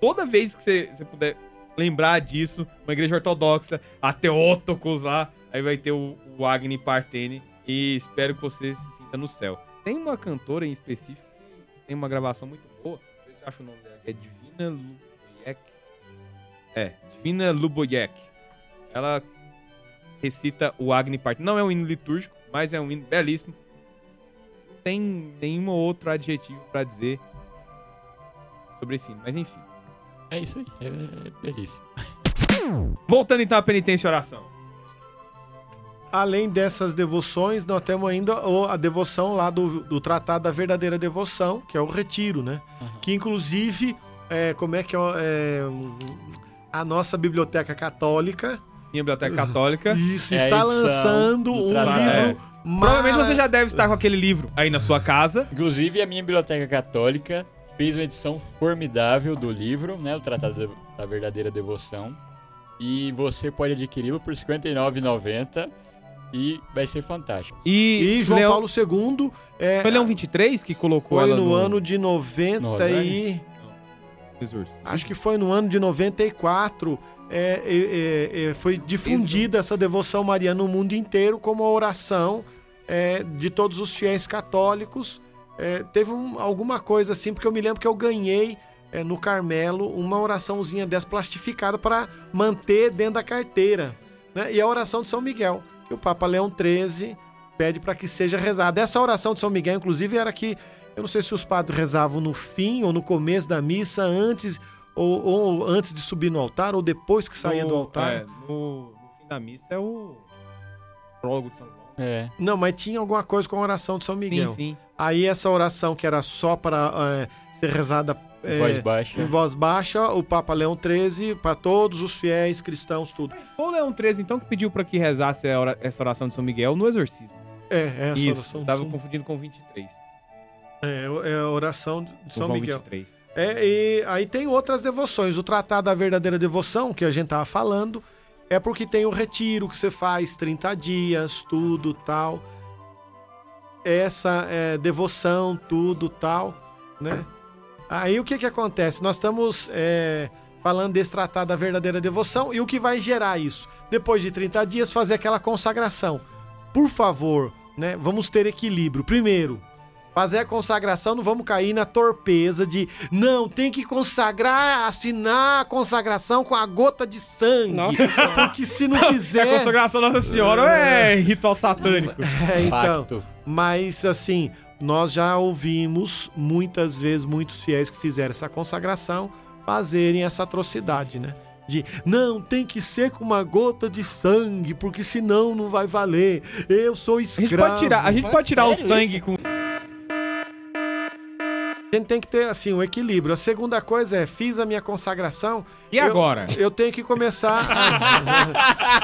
D: toda vez que você, você puder lembrar disso, uma igreja ortodoxa, a Teótocos lá, aí vai ter o, o Agni Partene. E espero que você se sinta no céu. Tem uma cantora em específico que tem uma gravação muito boa. Não sei se eu acho o nome dela. É Divina Luboyek. É, Divina Luboyek. Ela recita o Agni Partene. Não é um hino litúrgico, mas é um hino belíssimo. Não tem nenhum outro adjetivo pra dizer sobre esse hino. Mas enfim.
B: É isso aí. É belíssimo.
D: Voltando então à penitência e oração.
G: Além dessas devoções, nós temos ainda a devoção lá do, do Tratado da Verdadeira Devoção, que é o Retiro, né? Que inclusive, é, como é que é, é, a nossa biblioteca católica
D: Minha biblioteca católica. <laughs>
G: isso,
B: É
G: está lançando
B: do
G: um
B: tratado.
G: livro.
D: Provavelmente
G: mara-
D: você já deve estar com aquele livro aí na sua casa.
B: Inclusive, a minha biblioteca católica fez uma edição formidável do livro, né? O Tratado da Verdadeira Devoção. E você pode adquiri-lo por R$ 59,90 e vai ser fantástico.
D: E,
G: E João
D: Leão,
G: Paulo II é,
D: Foi Leão 23 que colocou
G: foi
D: ela
G: no,
D: no,
G: ano de 90
B: No
G: e... Acho que foi no ano de 94. É, é, é, é, foi difundida essa devoção mariana no mundo inteiro como a oração é, de todos os fiéis católicos. É, teve um- alguma coisa assim, porque eu me lembro que eu ganhei é, no Carmelo uma oraçãozinha dessa plastificada para manter dentro da carteira. né? E a oração de São Miguel, que o Papa Leão XIII pede para que seja rezada. Essa oração de São Miguel, inclusive, era que eu não sei se os padres rezavam no fim ou no começo da missa, antes ou, ou antes de subir no altar, ou depois que saía do
D: No-
G: altar.
D: é, no, no fim da missa é o prólogo de São Paulo.
B: É.
G: Não, mas tinha alguma coisa com a oração de São Miguel.
D: Sim, sim.
G: Aí essa oração que era só para é, ser rezada é,
B: Voz baixa.
G: em voz baixa, o Papa Leão XIII, para todos os fiéis cristãos, tudo.
D: Foi o Leão 13, então, que pediu pra que rezasse essa oração de São Miguel no exorcismo.
G: É, é essa
D: Isso,
G: oração. de
D: tava
G: São-
D: confundindo com 23.
G: é, é a oração de São Miguel.
D: 23.
G: É, e aí tem outras devoções. O Tratado da Verdadeira Devoção, que a gente tava falando, é porque tem o retiro que você faz 30 dias, tudo tal. Essa é, devoção, tudo tal, né? Aí o que que acontece? Nós estamos é, falando desse Tratado da Verdadeira Devoção e o que vai gerar isso? Depois de 30 dias, fazer aquela consagração. Por favor, né? Vamos ter equilíbrio. Primeiro, fazer a consagração, não vamos cair na torpeza de não, tem que consagrar, assinar a consagração com a gota de sangue.
C: Nossa
G: porque se não
D: É <laughs> a
G: fizer.
D: consagração Nossa Senhora ou é ritual satânico?
G: É, então. Mas assim, nós já ouvimos muitas vezes muitos fiéis que fizeram essa consagração fazerem essa atrocidade, né? De não, tem que ser com uma gota de sangue, porque senão não vai valer. Eu sou
D: A
G: escravo.
D: gente pode tirar, a gente pode tirar o sangue
C: isso?
D: com.
G: A gente tem que ter assim o equilíbrio. A segunda coisa é, fiz a minha consagração,
D: E agora?
G: eu tenho que começar a...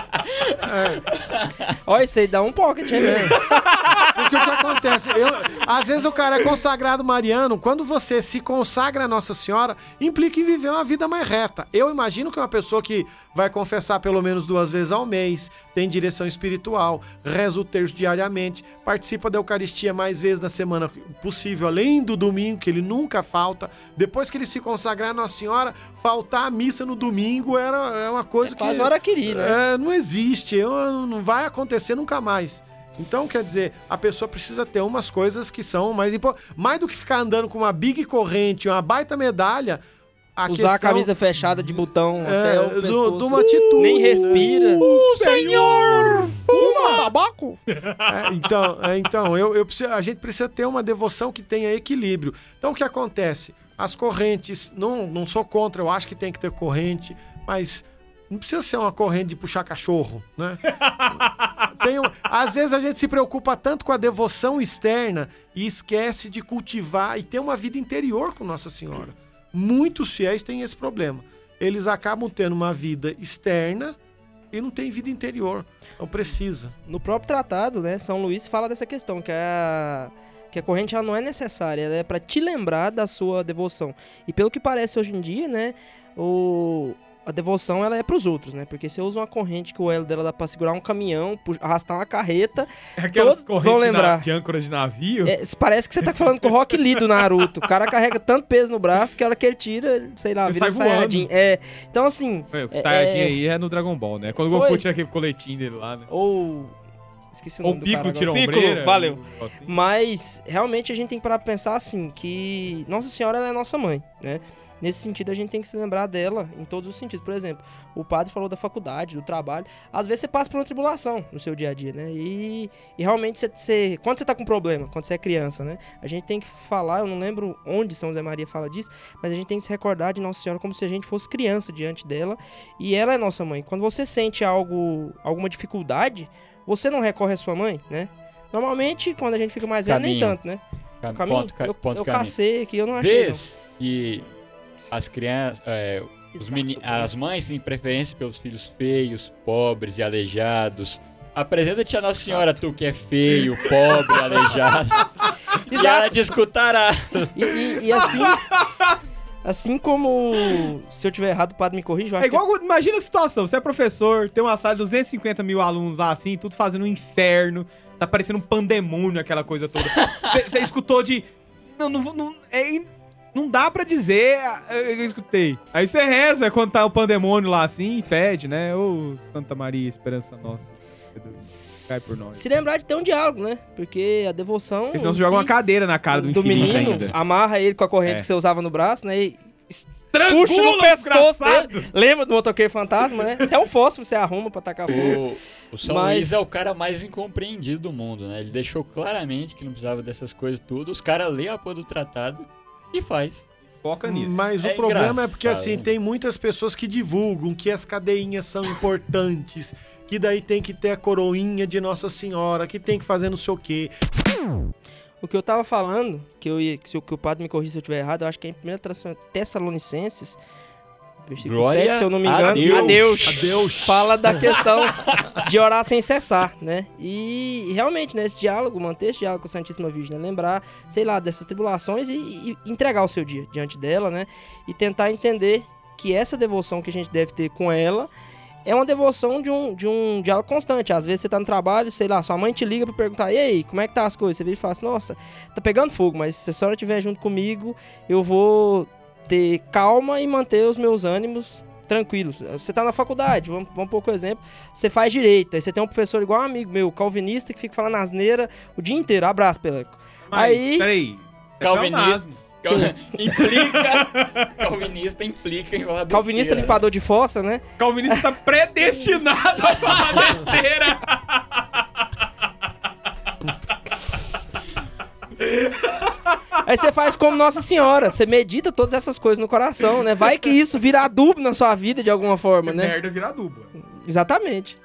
G: <laughs>
C: Ó, isso aí dá um pocket, hein, velho?
G: Porque o que acontece? Eu, às vezes o cara é consagrado mariano, quando você se consagra a Nossa Senhora, implica em viver uma vida mais reta. Eu imagino que uma pessoa que vai confessar pelo menos duas vezes ao mês, tem direção espiritual, reza o terço diariamente, participa da Eucaristia mais vezes na semana possível, além do domingo, que ele nunca falta. Depois que ele se consagrar a Nossa Senhora, faltar a missa no domingo era é uma coisa
C: É
G: que.
C: quase hora queria, né?
G: É, não existe, não vai acontecer nunca mais. Então, quer dizer, a pessoa precisa ter umas coisas que são mais importantes. Mais do que ficar andando com uma big corrente, uma baita medalha. A
C: Usar a
G: questão
C: camisa fechada de botão
G: é,
C: até o
G: do-
C: pescoço.
G: de uma atitude.
C: Nem respira. Senhor! Fuma! Tabaco!
G: É, então, é, então eu, eu preciso- a gente precisa ter uma devoção que tenha equilíbrio. Então, o que acontece? As correntes, não, não sou contra, eu acho que tem que ter corrente, mas não precisa ser uma corrente de puxar cachorro, né? <laughs> Tem um- às vezes a gente se preocupa tanto com a devoção externa e esquece de cultivar e ter uma vida interior com Nossa Senhora. Muitos fiéis têm esse problema. Eles acabam tendo uma vida externa e não tem vida interior. Então precisa.
C: No próprio tratado, né, São Luís fala dessa questão, que a, que a corrente ela não é necessária, ela é para te lembrar da sua devoção. E pelo que parece hoje em dia, né, o, a devoção ela é para os outros, né? Porque você usa uma corrente que o elo dela dá para segurar um caminhão, arrastar uma carreta,
D: É aquelas
C: Todos vão lembrar.
D: de âncora de navio.
C: é, parece que você tá falando com o Rock Lee do Naruto. O cara carrega tanto peso no braço que a hora que ele tira, sei lá,
D: Ele
C: vira um
D: sai voando.
C: Saiyajin. É, então assim,
D: É, o
C: é-
D: Saiyajin
C: é-
D: aí é no Dragon Ball, né? Quando o
C: Foi.
D: Goku tira aquele coletinho dele lá, né?
C: ou esqueci o
D: Ou
C: nome
D: o
C: cara
D: Piccolo tira a
C: Piccolo,
D: ombreira.
C: valeu.
D: assim.
C: Mas realmente a gente tem que parar pra pensar assim, que Nossa Senhora ela é nossa mãe, né? Nesse sentido, a gente tem que se lembrar dela em todos os sentidos. Por exemplo, o padre falou da faculdade, do trabalho. Às vezes você passa por uma tribulação no seu dia a dia, né? E, e realmente você, você- Quando você tá com problema, quando você é criança, né? A gente tem que falar, eu não lembro onde São José Maria fala disso, mas a gente tem que se recordar de Nossa Senhora como se a gente fosse criança diante dela. E ela é nossa mãe. Quando você sente algo, alguma dificuldade, você não recorre à sua mãe, né? Normalmente, quando a gente fica mais velho, nem tanto, né?
B: Cam-
C: Caminho,
B: ponto,
C: eu,
B: ponto
C: eu
B: caminho.
C: cacei aqui, eu não achei. não.
B: Vês que as crianças, é, os
C: Exato,
B: meni- as mães têm preferência pelos filhos feios, pobres e aleijados. Apresenta-te a Nossa Senhora, tu que é feio, pobre, aleijado. <laughs> e ela te escutará.
C: E, e- e assim. Assim como. Se eu tiver errado, o padre me acho
D: É igual, imagina a situação, você é professor, tem uma sala de 250 mil alunos lá assim, tudo fazendo um inferno, tá parecendo um pandemônio aquela coisa toda. <laughs> Você você escutou de... Não, não, não, é in- não dá pra dizer, eu, eu escutei. Aí você reza quando tá o pandemônio lá assim e pede, né? Ô Santa Maria, esperança nossa. Cai por nós.
C: Se lembrar de ter um diálogo, né? Porque a devoção.
D: Porque senão você joga uma cadeira na cara do,
C: do menino,
D: ainda.
C: amarra ele com a corrente
D: É.
C: que você usava no braço, né? E
D: Estrangula
C: puxa no
D: o
C: pescoço dele. Lembra do motoqueiro fantasma, né? Até um fósforo você arruma pra tacar fogo.
B: O, o São
C: Mas-
B: Luís é o cara mais incompreendido do mundo, né? Ele deixou claramente que não precisava dessas coisas tudo. Os caras lêem a porra do tratado e faz.
D: Foca nisso.
G: Mas
B: É
G: o problema é porque,
B: engraçado.
G: assim, tem muitas pessoas que divulgam que as cadeinhas são importantes, que daí tem que ter a coroinha de Nossa Senhora, que tem que fazer não sei o quê.
C: O que eu tava falando, que, eu ia, que, se o- que o padre me corrija se eu estiver errado, eu acho que é em 1 Tessalonicenses, versículo
B: Glória
C: 7, se eu não me
B: a
C: engano.
B: Deus.
C: Adeus.
G: Adeus.
C: Fala da <laughs> questão de orar sem cessar, né? E realmente, né, esse diálogo, manter esse diálogo com a Santíssima Virgem, né? lembrar, sei lá, dessas tribulações e, e entregar o seu dia diante dela, né? E tentar entender que essa devoção que a gente deve ter com ela é uma devoção de um, de um diálogo constante. Às vezes você tá no trabalho, sei lá, sua mãe te liga pra perguntar, e aí, como é que tá as coisas? Você vira e fala assim, nossa, tá pegando fogo, mas se a senhora estiver junto comigo, eu vou ter calma e manter os meus ânimos tranquilos. Você tá na faculdade, vamos, vamos pôr um exemplo, você faz direito, aí você tem um professor igual um amigo meu, calvinista, que fica falando asneira o dia inteiro. Abraço, Peleco.
D: Mas,
C: Aí-
D: peraí. É
B: Calvinismo. Cal- <laughs> implica. calvinista implica em falar
C: Calvinista
B: besteira.
C: limpador de fossa, né?
D: Calvinista tá predestinado a falar besteira. <laughs>
C: Aí você faz como Nossa Senhora, você medita todas essas coisas no coração, né? Vai que isso vira adubo na sua vida de alguma forma, né?
D: Merda vira dupla.
C: Exatamente.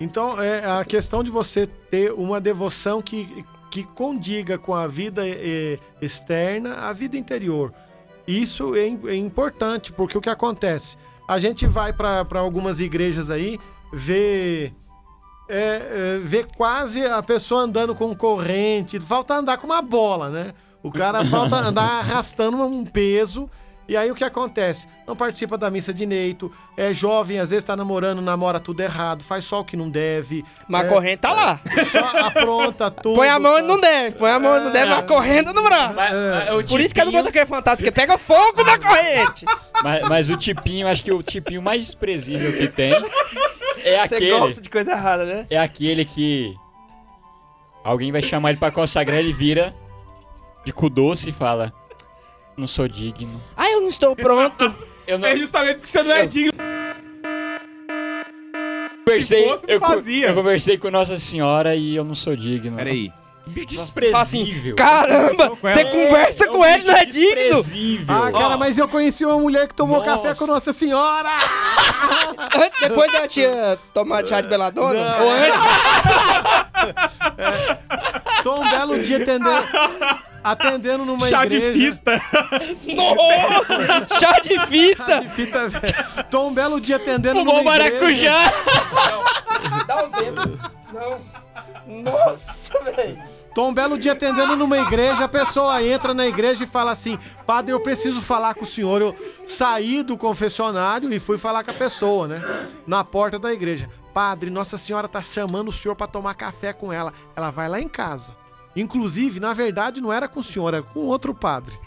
G: Então, é a questão de você ter uma devoção que, que condiga com a vida eh, externa, a vida interior. Isso é, é importante, porque o que acontece? A gente vai para algumas igrejas aí, vê, é, é, vê quase a pessoa andando com corrente, falta andar com uma bola, né? O cara <laughs> falta andar arrastando um peso. E aí o que acontece? Não participa da missa de neito, é jovem, às vezes tá namorando, namora tudo errado, faz só o que não deve.
C: Mas
G: é,
C: a corrente tá lá.
G: Só apronta <laughs> tudo.
C: Põe a mão e não deve. Põe a mão e não deve, a corrente no braço.
B: Mas, mas o
C: Por isso que é do
B: tipinho-
C: motoqueiro fantasma, porque pega fogo na <laughs> corrente.
B: mas, mas o tipinho, acho que o tipinho mais desprezível que tem é
C: Você
B: aquele.
C: gosta de coisa errada, né?
B: É aquele que alguém vai chamar ele pra consagrar, ele vira de cu doce e fala: Não sou digno.
C: Ah, eu não estou pronto. <laughs>
B: Eu não
D: É justamente porque você não é
B: Eu-
D: digno.
B: conversei.
D: fosse, não
B: eu, eu conversei com Nossa Senhora e eu não sou digno.
D: Peraí.
B: Bicho
C: Fala assim,
B: desprezível.
C: caramba, você conversa
B: É
C: com ele, não é digno.
B: desprezível.
G: Ah, cara,
B: Ó,
G: mas eu conheci uma mulher que tomou
B: Nossa.
G: café com Nossa Senhora!
C: Depois ela tinha tomado chá de beladona?
G: Não.
C: Ou antes?
G: Tô um belo dia atendendo, atendendo numa
D: Chá de
G: igreja.
D: fita.
C: Nossa! Chá de
G: Chá
C: fita!
G: de fita, velho. Tô um belo dia atendendo
B: Fumou
G: numa igreja.
B: maracujá!
C: Dá um tempo. Não. Nossa, velho.
G: Tô um belo dia atendendo numa igreja, a pessoa entra na igreja e fala assim: Padre, eu preciso falar com o senhor. Eu saí do confessionário e fui falar com a pessoa, né? Na porta da igreja. Padre, Nossa Senhora tá chamando o senhor pra tomar café com ela. Ela vai lá em casa. Inclusive, na verdade, não era com o senhor, era com outro padre.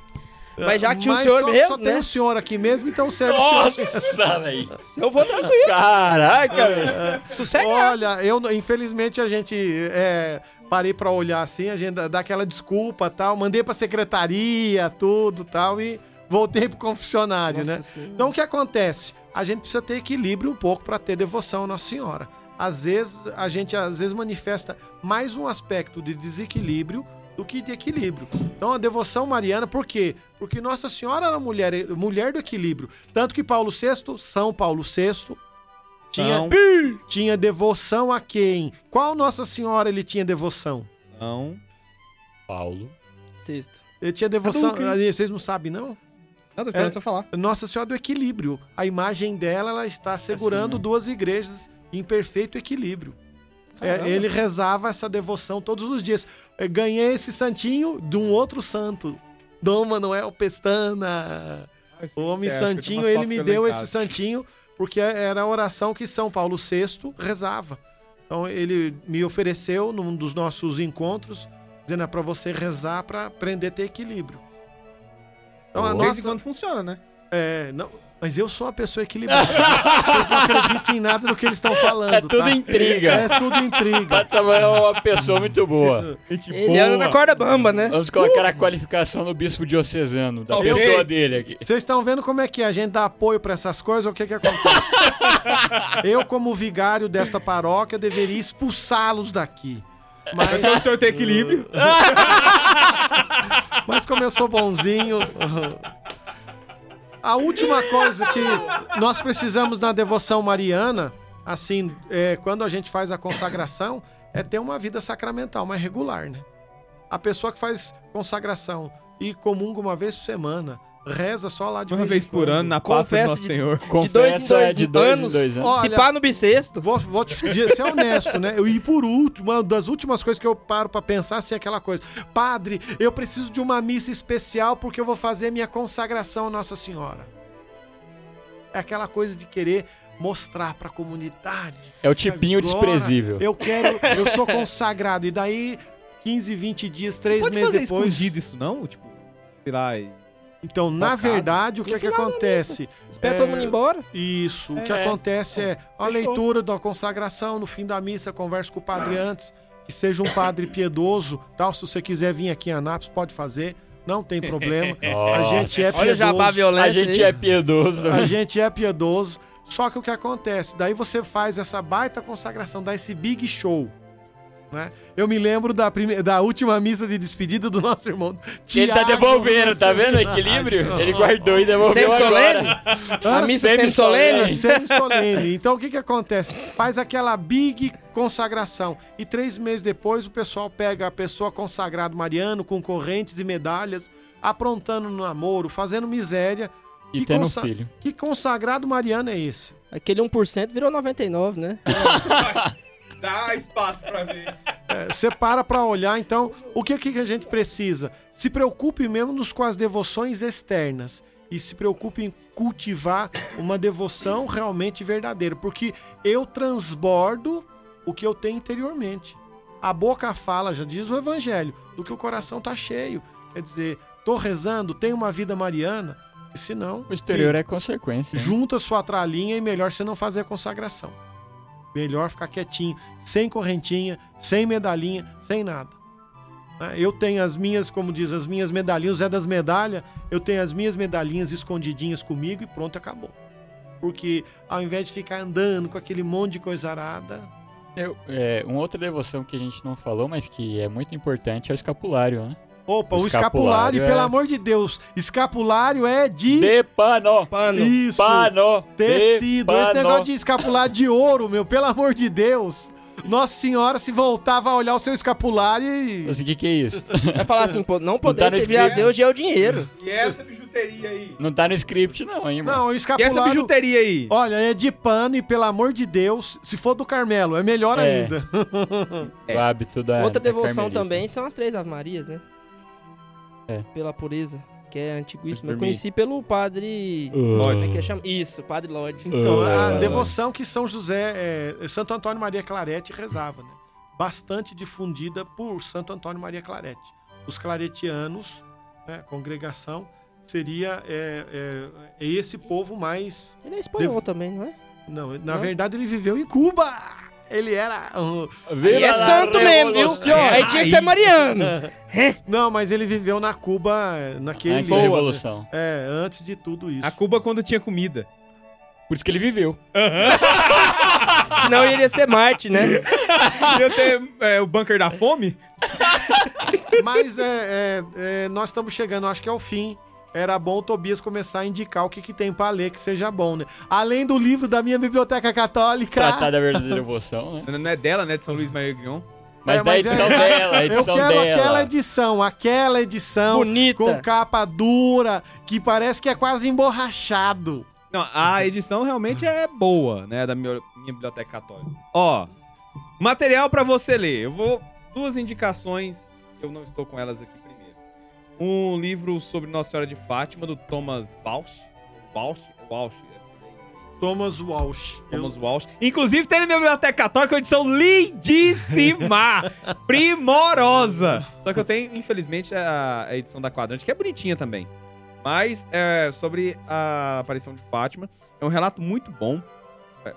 C: Mas já que tinha o senhor
G: só,
C: mesmo,
G: só tem
C: né?
G: o senhor aqui mesmo, então serve o senhor.
B: Nossa, velho.
C: Eu vou tranquilo.
B: Caraca, velho.
C: Sossegado.
G: Olha, eu infelizmente a gente é, parei pra olhar assim, a gente dá- aquela desculpa tal, mandei pra secretaria, tudo tal e voltei pro confessionário,
C: Nossa
G: né?
C: Senhora.
G: Então o que acontece? A gente precisa ter equilíbrio um pouco pra ter devoção à Nossa Senhora. Às vezes a gente às vezes manifesta mais um aspecto de desequilíbrio do que de equilíbrio. Então a devoção mariana, por quê? Porque Nossa Senhora era mulher, mulher do equilíbrio. Tanto que Paulo VI, São Paulo VI, tinha,
D: São-
G: tinha devoção a quem? Qual Nossa Senhora ele tinha devoção?
D: Não.
B: Paulo.
C: Sexto.
G: Ele tinha devoção. Ah, Vocês não sabem, não?
D: Não, tô esperando
G: É.
D: você falar.
G: Nossa Senhora do Equilíbrio. A imagem dela ela está segurando
B: Assim, né?
G: duas igrejas em perfeito equilíbrio. É, ele rezava essa devoção todos os dias. Ganhei esse santinho de um outro santo, Dom Manuel Pestana. O homem
D: É,
G: santinho, ele me deu esse santinho porque era a oração que São Paulo VI rezava. Então ele me ofereceu num dos nossos encontros, dizendo é para você rezar para aprender a ter equilíbrio. Então a nossa
D: quando funciona, né?
G: é, não, mas eu sou uma pessoa equilibrada. Vocês não acreditem em nada do que eles estão falando,
B: É tudo
G: tá?
B: intriga.
G: É tudo intriga.
B: Samuel é uma pessoa muito boa.
D: Gente
C: Ele anda na corda bamba, né?
B: Vamos colocar a qualificação no bispo diocesano, da
D: Ok.
B: pessoa dele aqui.
G: Vocês estão vendo como é que a gente dá apoio pra essas coisas? O que que acontece? <laughs> eu, como vigário desta paróquia, deveria expulsá-los daqui. Mas,
D: Mas o senhor tem equilíbrio. <laughs>
G: mas como eu sou bonzinho. A última coisa que nós precisamos na devoção mariana, assim, é, quando a gente faz a consagração, é ter uma vida sacramental mais regular, né? A pessoa que faz consagração e comunga uma vez por semana, reza só lá de
D: Uma
G: vez,
D: vez
G: em
D: por
G: quando.
D: ano, na Páscoa do Nosso
C: de-
D: Senhor.
C: De dois em
B: Confessa,
C: dois
B: é de dois em
C: anos.
B: dois anos.
C: Se
G: Olha-
C: pá no bissexto.
G: Vou, vou te dizer, ser honesto, né? Eu, e por último, uma das últimas coisas que eu paro pra pensar assim, é aquela coisa. Padre, eu preciso de uma missa especial porque eu vou fazer minha consagração a Nossa Senhora. É aquela coisa de querer mostrar pra comunidade.
B: É o tipinho
G: Agora,
B: desprezível.
G: Eu quero, eu sou consagrado. E daí, 15, 20 dias, 3
D: Pode
G: meses
D: fazer
G: depois.
D: escondido isso, não? Tipo, sei lá.
G: Então, na
D: Focado.
G: verdade, o que, é que acontece?
C: Espera
G: É,
C: todo mundo ir embora.
G: Isso. O que
B: É.
G: acontece é a
C: Fechou.
G: leitura da consagração no fim da missa, conversa com o padre antes, que seja um padre piedoso, tal. Se você quiser vir aqui em Anápolis, pode fazer, não tem problema. <laughs> A gente é
C: Olha o jabá
G: piedoso.
C: violento.
B: A gente é piedoso.
G: A gente é piedoso. Só que o que acontece? Daí você faz essa baita consagração, dá esse big show. Né? Eu me lembro da, prime... da última missa de despedida do nosso irmão.
B: Ele tá
G: Tiago
B: devolvendo, tá vendo o equilíbrio? Ele guardou e devolveu
C: solene?
B: agora.
C: A missa
B: sempre
C: solene?
G: É semi-solene. Então o que que acontece? Faz aquela big consagração. E três meses depois o pessoal pega a pessoa consagrado mariano com correntes e medalhas, aprontando no namoro, fazendo miséria.
B: E
G: Que
B: tendo um
G: consa-
B: filho.
G: Que consagrado mariano é esse?
C: Aquele 1% virou 99, né? <laughs>
D: Dá espaço pra ver.
G: É, Você para pra olhar, então, o que, que a gente precisa? Se preocupe menos com as devoções externas e se preocupe em cultivar uma devoção realmente verdadeira, porque eu transbordo o que eu tenho interiormente. A boca fala, já diz o evangelho, do que o coração tá cheio. Quer dizer, tô rezando, tenho uma vida mariana, e se não,
B: O exterior é consequência.
G: junta sua tralinha e melhor você não fazer a consagração. Melhor ficar quietinho, sem correntinha, sem medalhinha, sem nada. Né? Eu tenho as minhas, como diz, as minhas medalhinhas, Zé das medalhas, eu tenho as minhas medalhinhas escondidinhas comigo e pronto, acabou. Porque ao invés de ficar andando com aquele monte de coisa arada,
B: Eu, é, uma outra devoção que a gente não falou, mas que é muito importante, é o escapulário, né?
G: Opa,
B: O
G: o, escapulário,
B: escapulário é-
G: pelo amor de Deus, escapulário é de
B: De pano!
C: Pano.
G: isso,
B: Pano!
G: tecido.
B: de
G: Esse
B: pano.
G: negócio de escapulário de ouro, meu, pelo amor de Deus. Nossa Senhora se voltava a olhar o seu escapulário e
B: Mas O que que é isso?
C: Vai falar assim, pô, não poder
B: tá no
C: servir a. Deus é o dinheiro.
D: E essa bijuteria aí?
B: Não tá no script não, hein, mano?
G: não, o
D: E essa
G: escapulário
D: bijuteria aí?
G: Olha, é de pano e pelo amor de Deus, se for do Carmelo, é melhor
B: É.
G: ainda.
B: O hábito da
C: Outra
B: da
C: devoção
B: Carmelita.
C: também são as três Ave Marias, né?
B: É.
C: Pela pureza, que é antiguíssimo. Eu conheci pelo padre...
B: Uh.
C: Como é que chama? Isso, padre Lodge.
G: Então, a
B: Ah.
G: devoção que São José, é, Santo Antônio Maria Clarete rezava, né? Bastante difundida por Santo Antônio Maria Clarete. Os claretianos, né, congregação, seria é, é, é esse povo mais
C: Ele é espanhol
G: Devo-
C: também, não é?
G: Não, na
C: Não?
G: verdade ele viveu em Cuba. Ele era. uh,
B: Viva
C: E é santo mesmo, viu? Aí tinha que ser mariano. <laughs>
G: não, mas ele viveu na Cuba naquele.
B: Antes da revolução.
G: É, antes de tudo isso.
D: A Cuba quando tinha comida.
B: Por isso que ele viveu. <laughs>
C: Senão ele ia ser Marte, né? <laughs>
D: Ia ter é, o bunker da fome?
G: Mas é, é, é, nós estamos chegando, acho que ao fim. Era bom o Tobias começar a indicar o que, que tem pra ler que seja bom, né? Além do livro da minha biblioteca católica.
B: Tratar da verdadeira devoção, né?
D: Não é dela, né? De São Luís Maria Guion.
B: Mas
G: É,
B: da
G: mas
B: edição
G: é- <laughs>
B: dela, a
G: Eu
B: edição
G: quero
B: dela.
G: aquela edição, aquela edição
C: Bonita.
G: com capa dura, que parece que é quase emborrachado.
D: Não, a edição realmente é boa, né? Da minha, minha biblioteca católica. Ó, material pra você ler. Eu vou. Duas indicações eu não estou com elas aqui. Um livro sobre Nossa Senhora de Fátima, do Thomas Walsh. Walsh? Walsh. é.
G: Thomas Walsh. Eu-
D: Thomas Walsh. Inclusive, tem na minha biblioteca católica uma edição lindíssima! <laughs> primorosa! Só que eu tenho, infelizmente, a, a edição da quadrante, que é bonitinha também. Mas é sobre a aparição de Fátima. É um relato muito bom. É,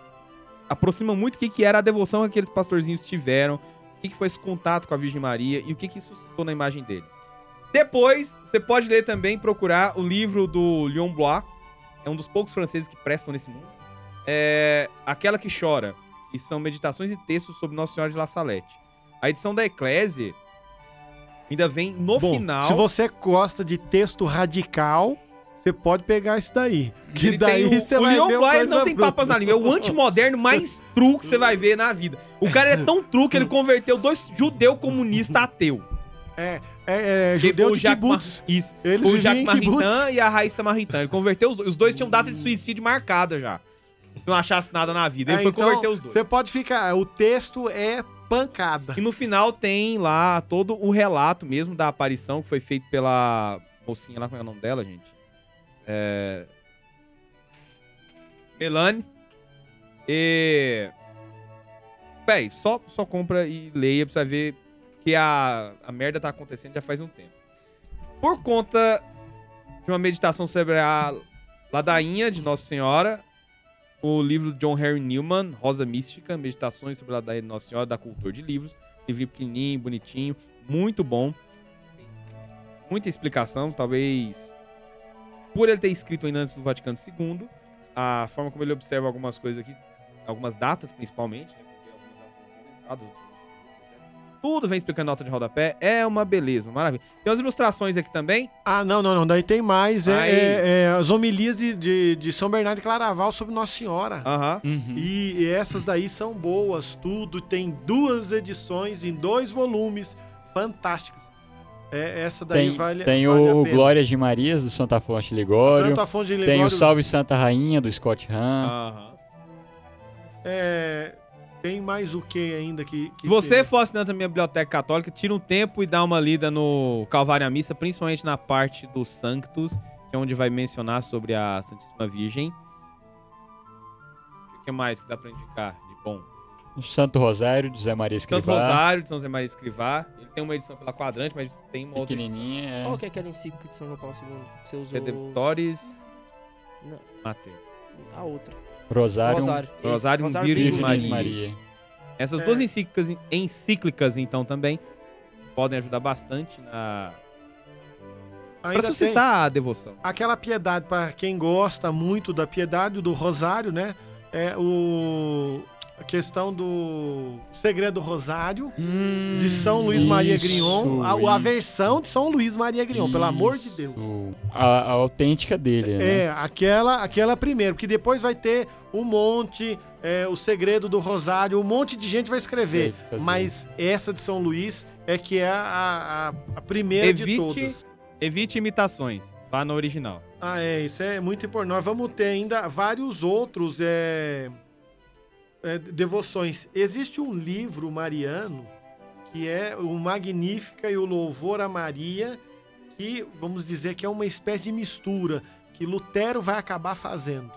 D: aproxima muito o que, que era a devoção que aqueles pastorzinhos tiveram, o que, que foi esse contato com a Virgem Maria e o que, que isso suscitou na imagem deles. Depois, você pode ler também, procurar o livro do Leon Blois. É um dos poucos franceses que prestam nesse mundo. É Aquela que Chora. E são meditações e textos sobre Nossa Senhora de La Salette. A edição da Eclésia ainda vem no
G: Bom,
D: final.
G: se você gosta de texto radical, você pode pegar isso daí. Que
D: Ele
G: daí
D: o-
G: você
D: o
G: vai
D: Leon
G: ver
D: Blois
G: coisa
D: não tem
G: bruta.
D: papas na língua. É o antimoderno mais <laughs> true que você vai ver na vida. O cara é tão true que ele converteu dois judeu comunista ateu.
G: É, é, é judeu de kibbutz.
D: Mar- Isso.
G: Eles
D: o Jacques. Maritain e a Raíssa Maritain. Ele converteu os dois. Os dois tinham data de suicídio marcada já. Se não achasse nada na vida. Ele
G: É,
D: foi
G: então,
D: converter os dois.
G: Você pode ficar. O texto é pancada.
D: E no final tem lá todo o relato mesmo da aparição que foi feito pela mocinha lá, como é o nome dela, gente? É... Melanie. E... Véi, só, só compra e leia pra você ver que a, a merda tá acontecendo já faz um tempo. Por conta de uma meditação sobre a ladainha de Nossa Senhora, o livro de John Henry Newman, Rosa Mística, Meditações sobre a ladainha de Nossa Senhora, da Cultura de Livros. Livrinho pequenininho, bonitinho, muito bom. Muita explicação, talvez por ele ter escrito ainda antes do Vaticano II, a forma como ele observa algumas coisas aqui, algumas datas principalmente, né, porque algumas datas tudo vem explicando nota de rodapé, é uma beleza, uma maravilha. Tem umas ilustrações aqui também,
G: Ah, não, não, não. Daí tem mais. É, é- é as homilias de, de, de São Bernardo de Claraval sobre Nossa Senhora.
D: aham,
A: Uhum.
G: E, e essas daí são boas, tudo. Tem duas edições em dois volumes fantásticas. É, essa daí
B: Tem,
G: vale,
B: tem
G: vale
B: o
G: a pena.
B: Glória de Marias, do Santa Fonte Ligório.
G: Tanto Afonso de
B: Tem
G: Ligório,
B: o Salve Santa Rainha, do Scott Hahn.
D: aham.
G: é, tem mais o que ainda que. que
D: Se você
G: tem?
D: for assinante da minha biblioteca católica, tira um tempo e dá uma lida no Calvário à Missa, principalmente na parte do Sanctus, que é onde vai mencionar sobre a Santíssima Virgem. O que mais que dá pra indicar de bom?
B: O Santo Rosário, do Zé Maria
D: Santo
B: Escrivá.
D: Rosário de São José Maria Escrivá. Ele tem uma edição pela quadrante, mas tem uma outra edição.
B: Pequenininha. é.
C: Qual que é aquela encíclica de São João Paulo II que você usou?
D: Redemptores
C: Não,
D: Mateus.
C: a outra.
B: Rosário.
C: Rosário. Esse,
D: Rosário Virgem
B: Virgem
D: Maria.
B: Maria.
D: Essas
G: É.
D: duas encíclicas, encíclicas, então, também podem ajudar bastante na...
G: tem
D: suscitar a devoção.
G: aquela piedade, para quem gosta muito da piedade, do Rosário, né? É o. A questão do Segredo do Rosário, de São Luís Maria
B: isso,
G: Grignon. A, a
B: isso.
G: versão de São Luís Maria Grignon, pelo amor de Deus.
B: Isso. A, a autêntica dele, né?
G: É, aquela, aquela primeiro, porque depois vai ter um monte, é, o segredo do Rosário, um monte de gente vai escrever.
B: Fazer.
G: Mas essa de São Luís é que é a, a, a primeira de
D: Evite-
G: todas.
D: Evite imitações. Vá no original.
G: Ah, é, isso é muito importante. Nós vamos ter ainda vários outros é, é, devoções. Existe um livro mariano que é o Magnífica e o Louvor a Maria, que vamos dizer que é uma espécie de mistura que Lutero vai acabar fazendo.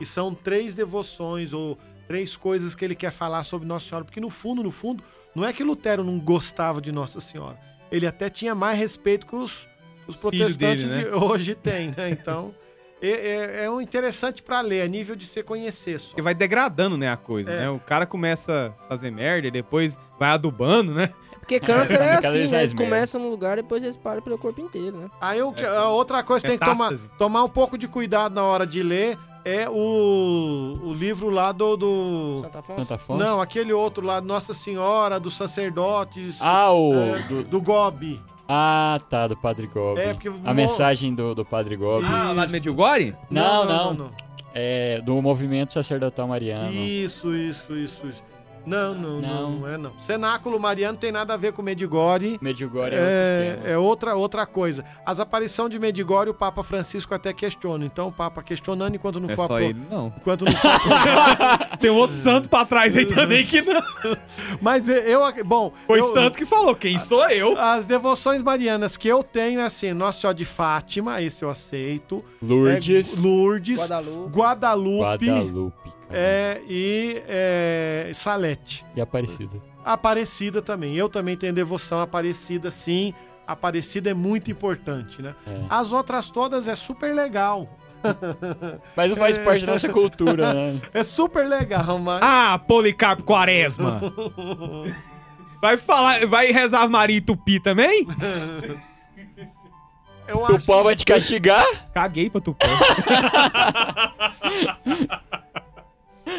G: E são três devoções ou três coisas que ele quer falar sobre Nossa Senhora, porque no fundo, no fundo, não é que Lutero não gostava de Nossa Senhora. Ele até tinha mais respeito que os, os protestantes
D: dele, né?
G: de hoje têm, né? Então, <laughs> é, é, é um interessante para ler, a nível de se conhecer só.
D: Porque vai degradando, né, a coisa,
G: É.
D: né? O cara começa a fazer merda e depois vai adubando, né?
C: Porque câncer <laughs> é assim, né?
B: mais
C: Ele começa num lugar, depois ele espalha pelo corpo inteiro, né?
G: Aí o que- a outra coisa que tem que tomar, tomar um pouco de cuidado na hora de ler é o, o livro lá do. do-
C: Santa Afonso.
B: Santa Fonte.
G: Não, aquele outro lá, Nossa Senhora, dos sacerdotes,
B: Ah, o.
G: é,
B: do-
G: do Gobi.
B: Ah, tá, do Padre Gobi.
G: É, porque
B: A mensagem do, do Padre Gobi.
D: Ah, lá do Medjugorje?
B: Não, não. É do movimento sacerdotal mariano.
G: Isso, isso, isso, isso. Não, não, não,
B: Não.
G: é não. Cenáculo mariano tem nada a ver com Medigore.
B: Medjugorje é,
G: É, é outra, outra coisa. As aparições de Medigore, o Papa Francisco até questiona. Então, o Papa questionando enquanto não
D: é
G: for
D: só
G: apro-
D: ele, não.
G: Enquanto não for <laughs>
D: Tem um outro santo pra trás aí também que não. <laughs>
G: Mas eu, bom,
D: Foi
G: eu-
D: santo que falou, quem sou eu?
G: as devoções marianas que eu tenho é assim, Nossa Senhora de Fátima, esse eu aceito.
B: Lourdes.
G: É, Lourdes,
C: Guadalupe.
G: Guadalupe,
B: Guadalupe.
G: É, e é, Salete.
B: E Aparecida.
G: Aparecida também. Eu também tenho devoção a Aparecida, sim. Aparecida é muito importante, né?
B: É.
G: As outras todas é super legal. <laughs>
B: Mas não faz parte da nossa cultura, né?
G: É super legal, mas.
D: Ah, Policarpo Quaresma. <laughs> Vai falar, vai rezar Maria e Tupi também? <laughs>
G: eu
B: O
G: acho
B: pau vai te castigar?
D: Caguei pra Tupã.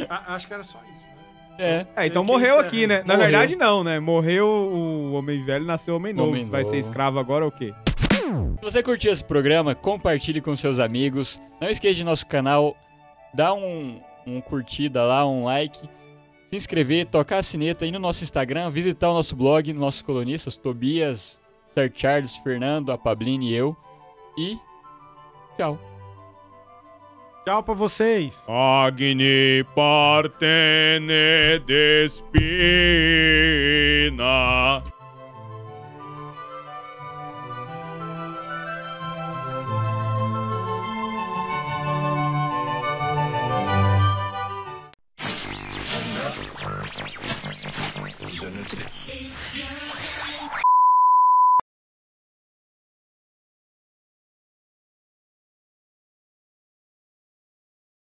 G: A- acho que era só isso. né?
B: É.
D: É, então morreu aqui, né? Na
B: Morreu.
D: verdade, não, né? Morreu o homem velho, nasceu homem novo.
B: Homem
D: Vai ser
B: novo.
D: escravo agora ou o quê?
B: Se você curtiu esse programa, compartilhe com seus amigos. Não esqueça de nosso canal, dá um, um curtida lá, um like, se inscrever, tocar a sineta aí no nosso Instagram, visitar o nosso blog, nossos colunistas, Tobias, Sir Charles, Fernando, a Pablini e eu. E tchau.
G: Tchau pra vocês.
D: Agni partene despina